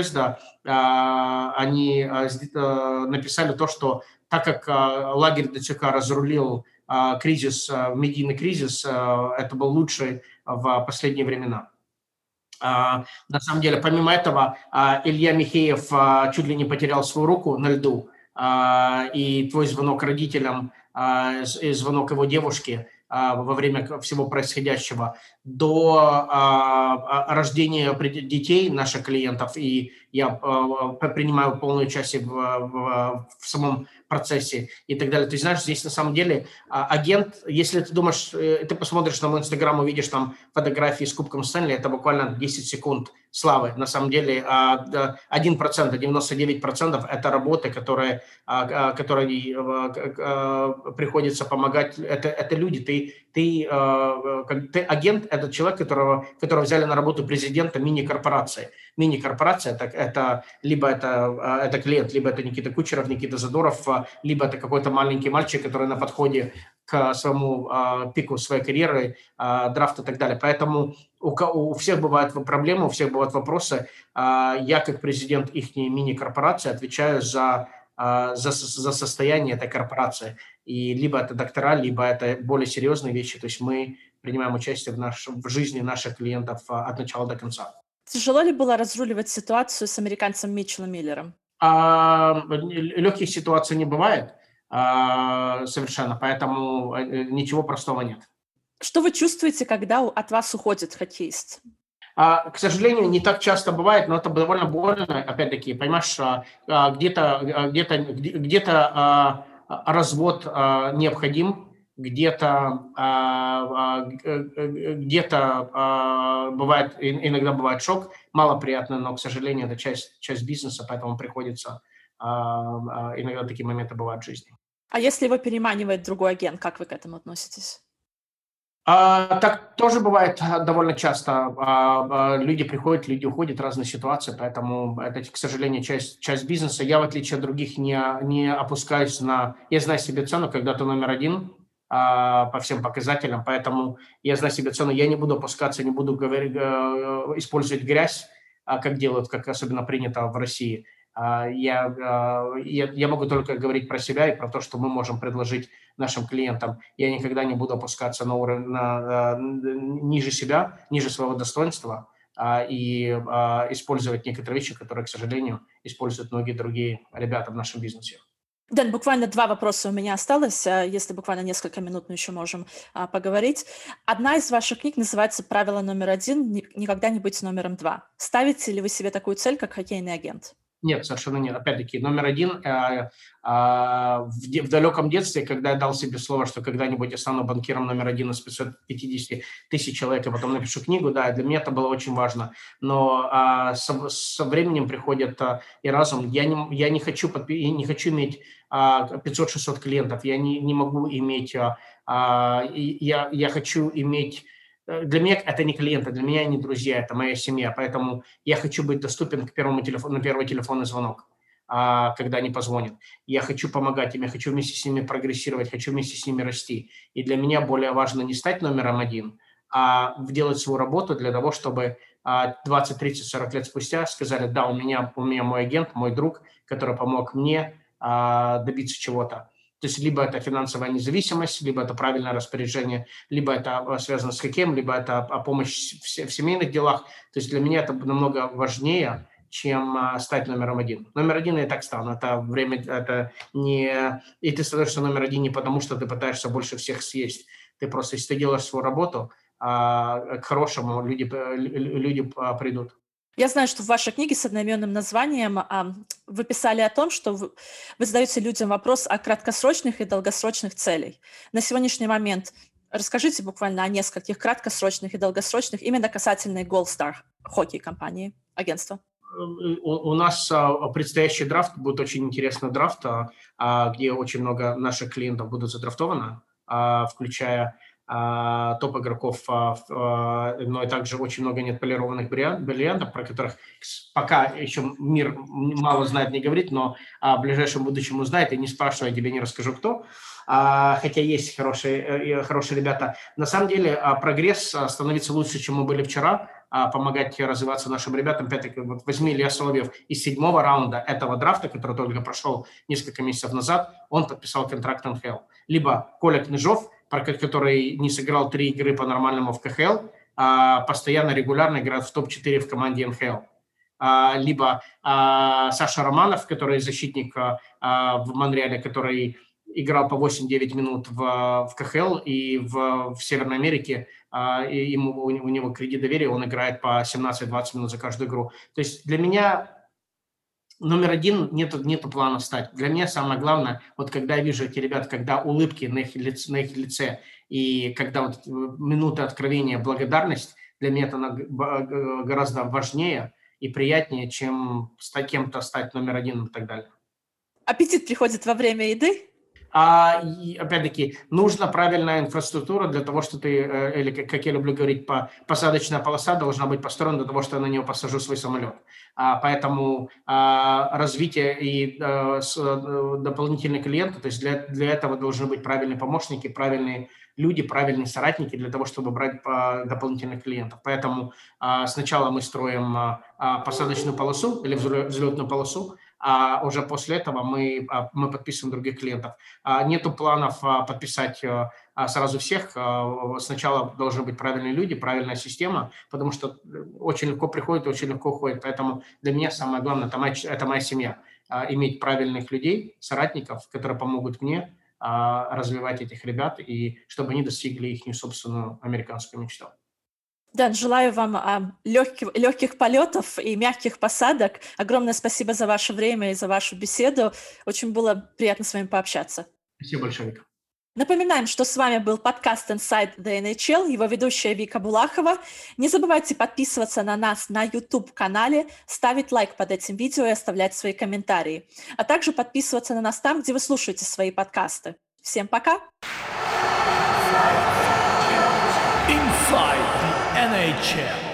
а, они а, а, написали то, что так как лагерь ДЦК разрулил кризис, медийный кризис, это был лучший в последние времена. На самом деле, помимо этого, Илья Михеев чуть ли не потерял свою руку на льду, и твой звонок родителям, и звонок его девушки во время всего происходящего, до рождения детей наших клиентов, и я принимаю полное участие в, в, в самом процессе и так далее. Есть, знаешь, здесь на самом деле а, агент, если ты думаешь, э, ты посмотришь на мой инстаграм, увидишь там фотографии с Кубком Стэнли, это буквально 10 секунд славы. На самом деле 1%, а, 99% это работы, которые, а, а, которые приходится помогать. Это, это люди. Ты, ты, ты агент, это человек, которого, которого взяли на работу президента мини-корпорации. Мини-корпорация это, это либо это, это клиент, либо это Никита Кучеров, Никита Задоров, либо это какой-то маленький мальчик, который на подходе к своему пику своей карьеры, драфт и так далее. Поэтому у, у всех бывают проблемы, у всех бывают вопросы. А, я, как президент их мини-корпорации, отвечаю за, за, за состояние этой корпорации. И либо это доктора, либо это более серьезные вещи. То есть мы принимаем участие в, наш, в жизни наших клиентов а, от начала до конца. Тяжело ли было разруливать ситуацию с американцем Митчеллом Миллером? А, легких ситуаций не бывает а, совершенно, поэтому э, ничего простого нет. Что вы чувствуете, когда от вас уходит хоккеист? А, к сожалению, не так часто бывает, но это довольно больно. Опять-таки, понимаешь, а, а, где-то где-то где-то а, развод а, необходим, где-то а, где-то бывает иногда бывает шок, малоприятно, но, к сожалению, это часть часть бизнеса, поэтому приходится иногда такие моменты бывают в жизни. А если его переманивает другой агент, как вы к этому относитесь? А, так тоже бывает а, довольно часто. А, люди приходят, люди уходят, разные ситуации, поэтому это, к сожалению, часть, часть бизнеса. Я, в отличие от других, не, не опускаюсь на... Я знаю себе цену, когда ты номер один по всем показателям, поэтому я знаю себе цену. Я не буду опускаться, не буду говорить, э, использовать грязь, как делают, как особенно принято в России. А, я, а, я, я могу только говорить про себя и про то, что мы можем предложить нашим клиентам. Я никогда не буду опускаться на уровень на, ниже себя, ниже своего достоинства а, и использовать некоторые вещи, которые, к сожалению, используют многие другие ребята в нашем бизнесе. Дэн, буквально два вопроса у меня осталось, если буквально несколько минут мы еще можем а, поговорить. Одна из ваших книг называется «Правило номер один. Никогда не быть номером два». Ставите ли вы себе такую цель, как хоккейный агент? Нет, совершенно нет. Опять-таки, номер один, э, э, в, в далеком детстве, когда я дал себе слово, что когда-нибудь я стану банкиром номер один из 550 тысяч человек, и потом напишу книгу, да, для меня это было очень важно. Но э, со, со временем приходит э, и разум. Я не, я не, хочу, подпи- не хочу иметь э, 500-600 клиентов, я не, не могу иметь... Э, э, я, я хочу иметь для меня это не клиенты, для меня они друзья, это моя семья, поэтому я хочу быть доступен к первому телефону, на первый телефонный звонок, а, когда они позвонят. Я хочу помогать им, я хочу вместе с ними прогрессировать, хочу вместе с ними расти. И для меня более важно не стать номером один, а делать свою работу для того, чтобы 20, 30, 40 лет спустя сказали, да, у меня, у меня мой агент, мой друг, который помог мне а, добиться чего-то. То есть либо это финансовая независимость, либо это правильное распоряжение, либо это а, связано с хоккеем, либо это а, помощь в семейных делах. То есть для меня это намного важнее, чем а, стать номером один. Номер один я и так стану. Это время, это не... И ты становишься номер один не потому, что ты пытаешься больше всех съесть. Ты просто, если ты делаешь свою работу, к хорошему люди, люди придут. Я знаю, что в вашей книге с одноименным названием а, вы писали о том, что вы, вы задаете людям вопрос о краткосрочных и долгосрочных целях. На сегодняшний момент расскажите буквально о нескольких краткосрочных и долгосрочных именно касательно Gold Star хоккей компании, агентства. У, у нас а, предстоящий драфт будет очень интересный драфт, а, где очень много наших клиентов будут задрафтованы, включая а, топ игроков, а, а, но и также очень много неотполированных бриллиантов, про которых пока еще мир мало знает, не говорит, но в ближайшем будущем узнает, и не спрашивая, я тебе не расскажу кто, хотя есть хорошие, э, хорошие ребята. На самом деле прогресс становится лучше, чем мы были вчера, помогать развиваться нашим ребятам. Опять-таки, вот возьми Илья Соловьев из седьмого раунда этого драфта, который только прошел несколько месяцев назад, он подписал контракт НХЛ. Либо Коля Княжов – который не сыграл три игры по-нормальному в КХЛ, а постоянно, регулярно играет в топ-4 в команде НХЛ. А, либо а, Саша Романов, который защитник в Монреале, который играл по 8-9 минут в, в КХЛ и в, в Северной Америке, и ему, у него кредит доверия, он играет по 17-20 минут за каждую игру. То есть для меня номер один нету, нету плана стать. Для меня самое главное, вот когда я вижу эти ребят, когда улыбки на их лице, на их лице и когда вот минута откровения, благодарность, для меня это гораздо важнее и приятнее, чем с кем-то стать номер один и так далее. Аппетит приходит во время еды? А, и, опять-таки, нужна правильная инфраструктура для того, что ты, э, или, как я люблю говорить, по, посадочная полоса должна быть построена для того, что я на нее посажу свой самолет. А, поэтому а, развитие и а, с, а, дополнительные клиенты, то есть для, для этого должны быть правильные помощники, правильные люди, правильные соратники для того, чтобы брать а, дополнительных клиентов. Поэтому а, сначала мы строим а, посадочную полосу или взлетную полосу, а уже после этого мы, а, мы подписываем других клиентов. А, нету планов а, подписать э, сразу всех. Сначала должны быть правильные люди, правильная система, потому что очень легко приходит, очень легко уходит. Поэтому для меня самое главное – это моя, это моя семья. Иметь правильных людей, соратников, которые помогут мне развивать этих ребят, и чтобы они достигли их собственную американскую мечту. Дан, желаю вам а, легких, легких полетов и мягких посадок. Огромное спасибо за ваше время и за вашу беседу. Очень было приятно с вами пообщаться. Спасибо большое, Вика. Напоминаем, что с вами был подкаст Inside the NHL, его ведущая Вика Булахова. Не забывайте подписываться на нас на YouTube-канале, ставить лайк под этим видео и оставлять свои комментарии. А также подписываться на нас там, где вы слушаете свои подкасты. Всем пока! Inside Chair.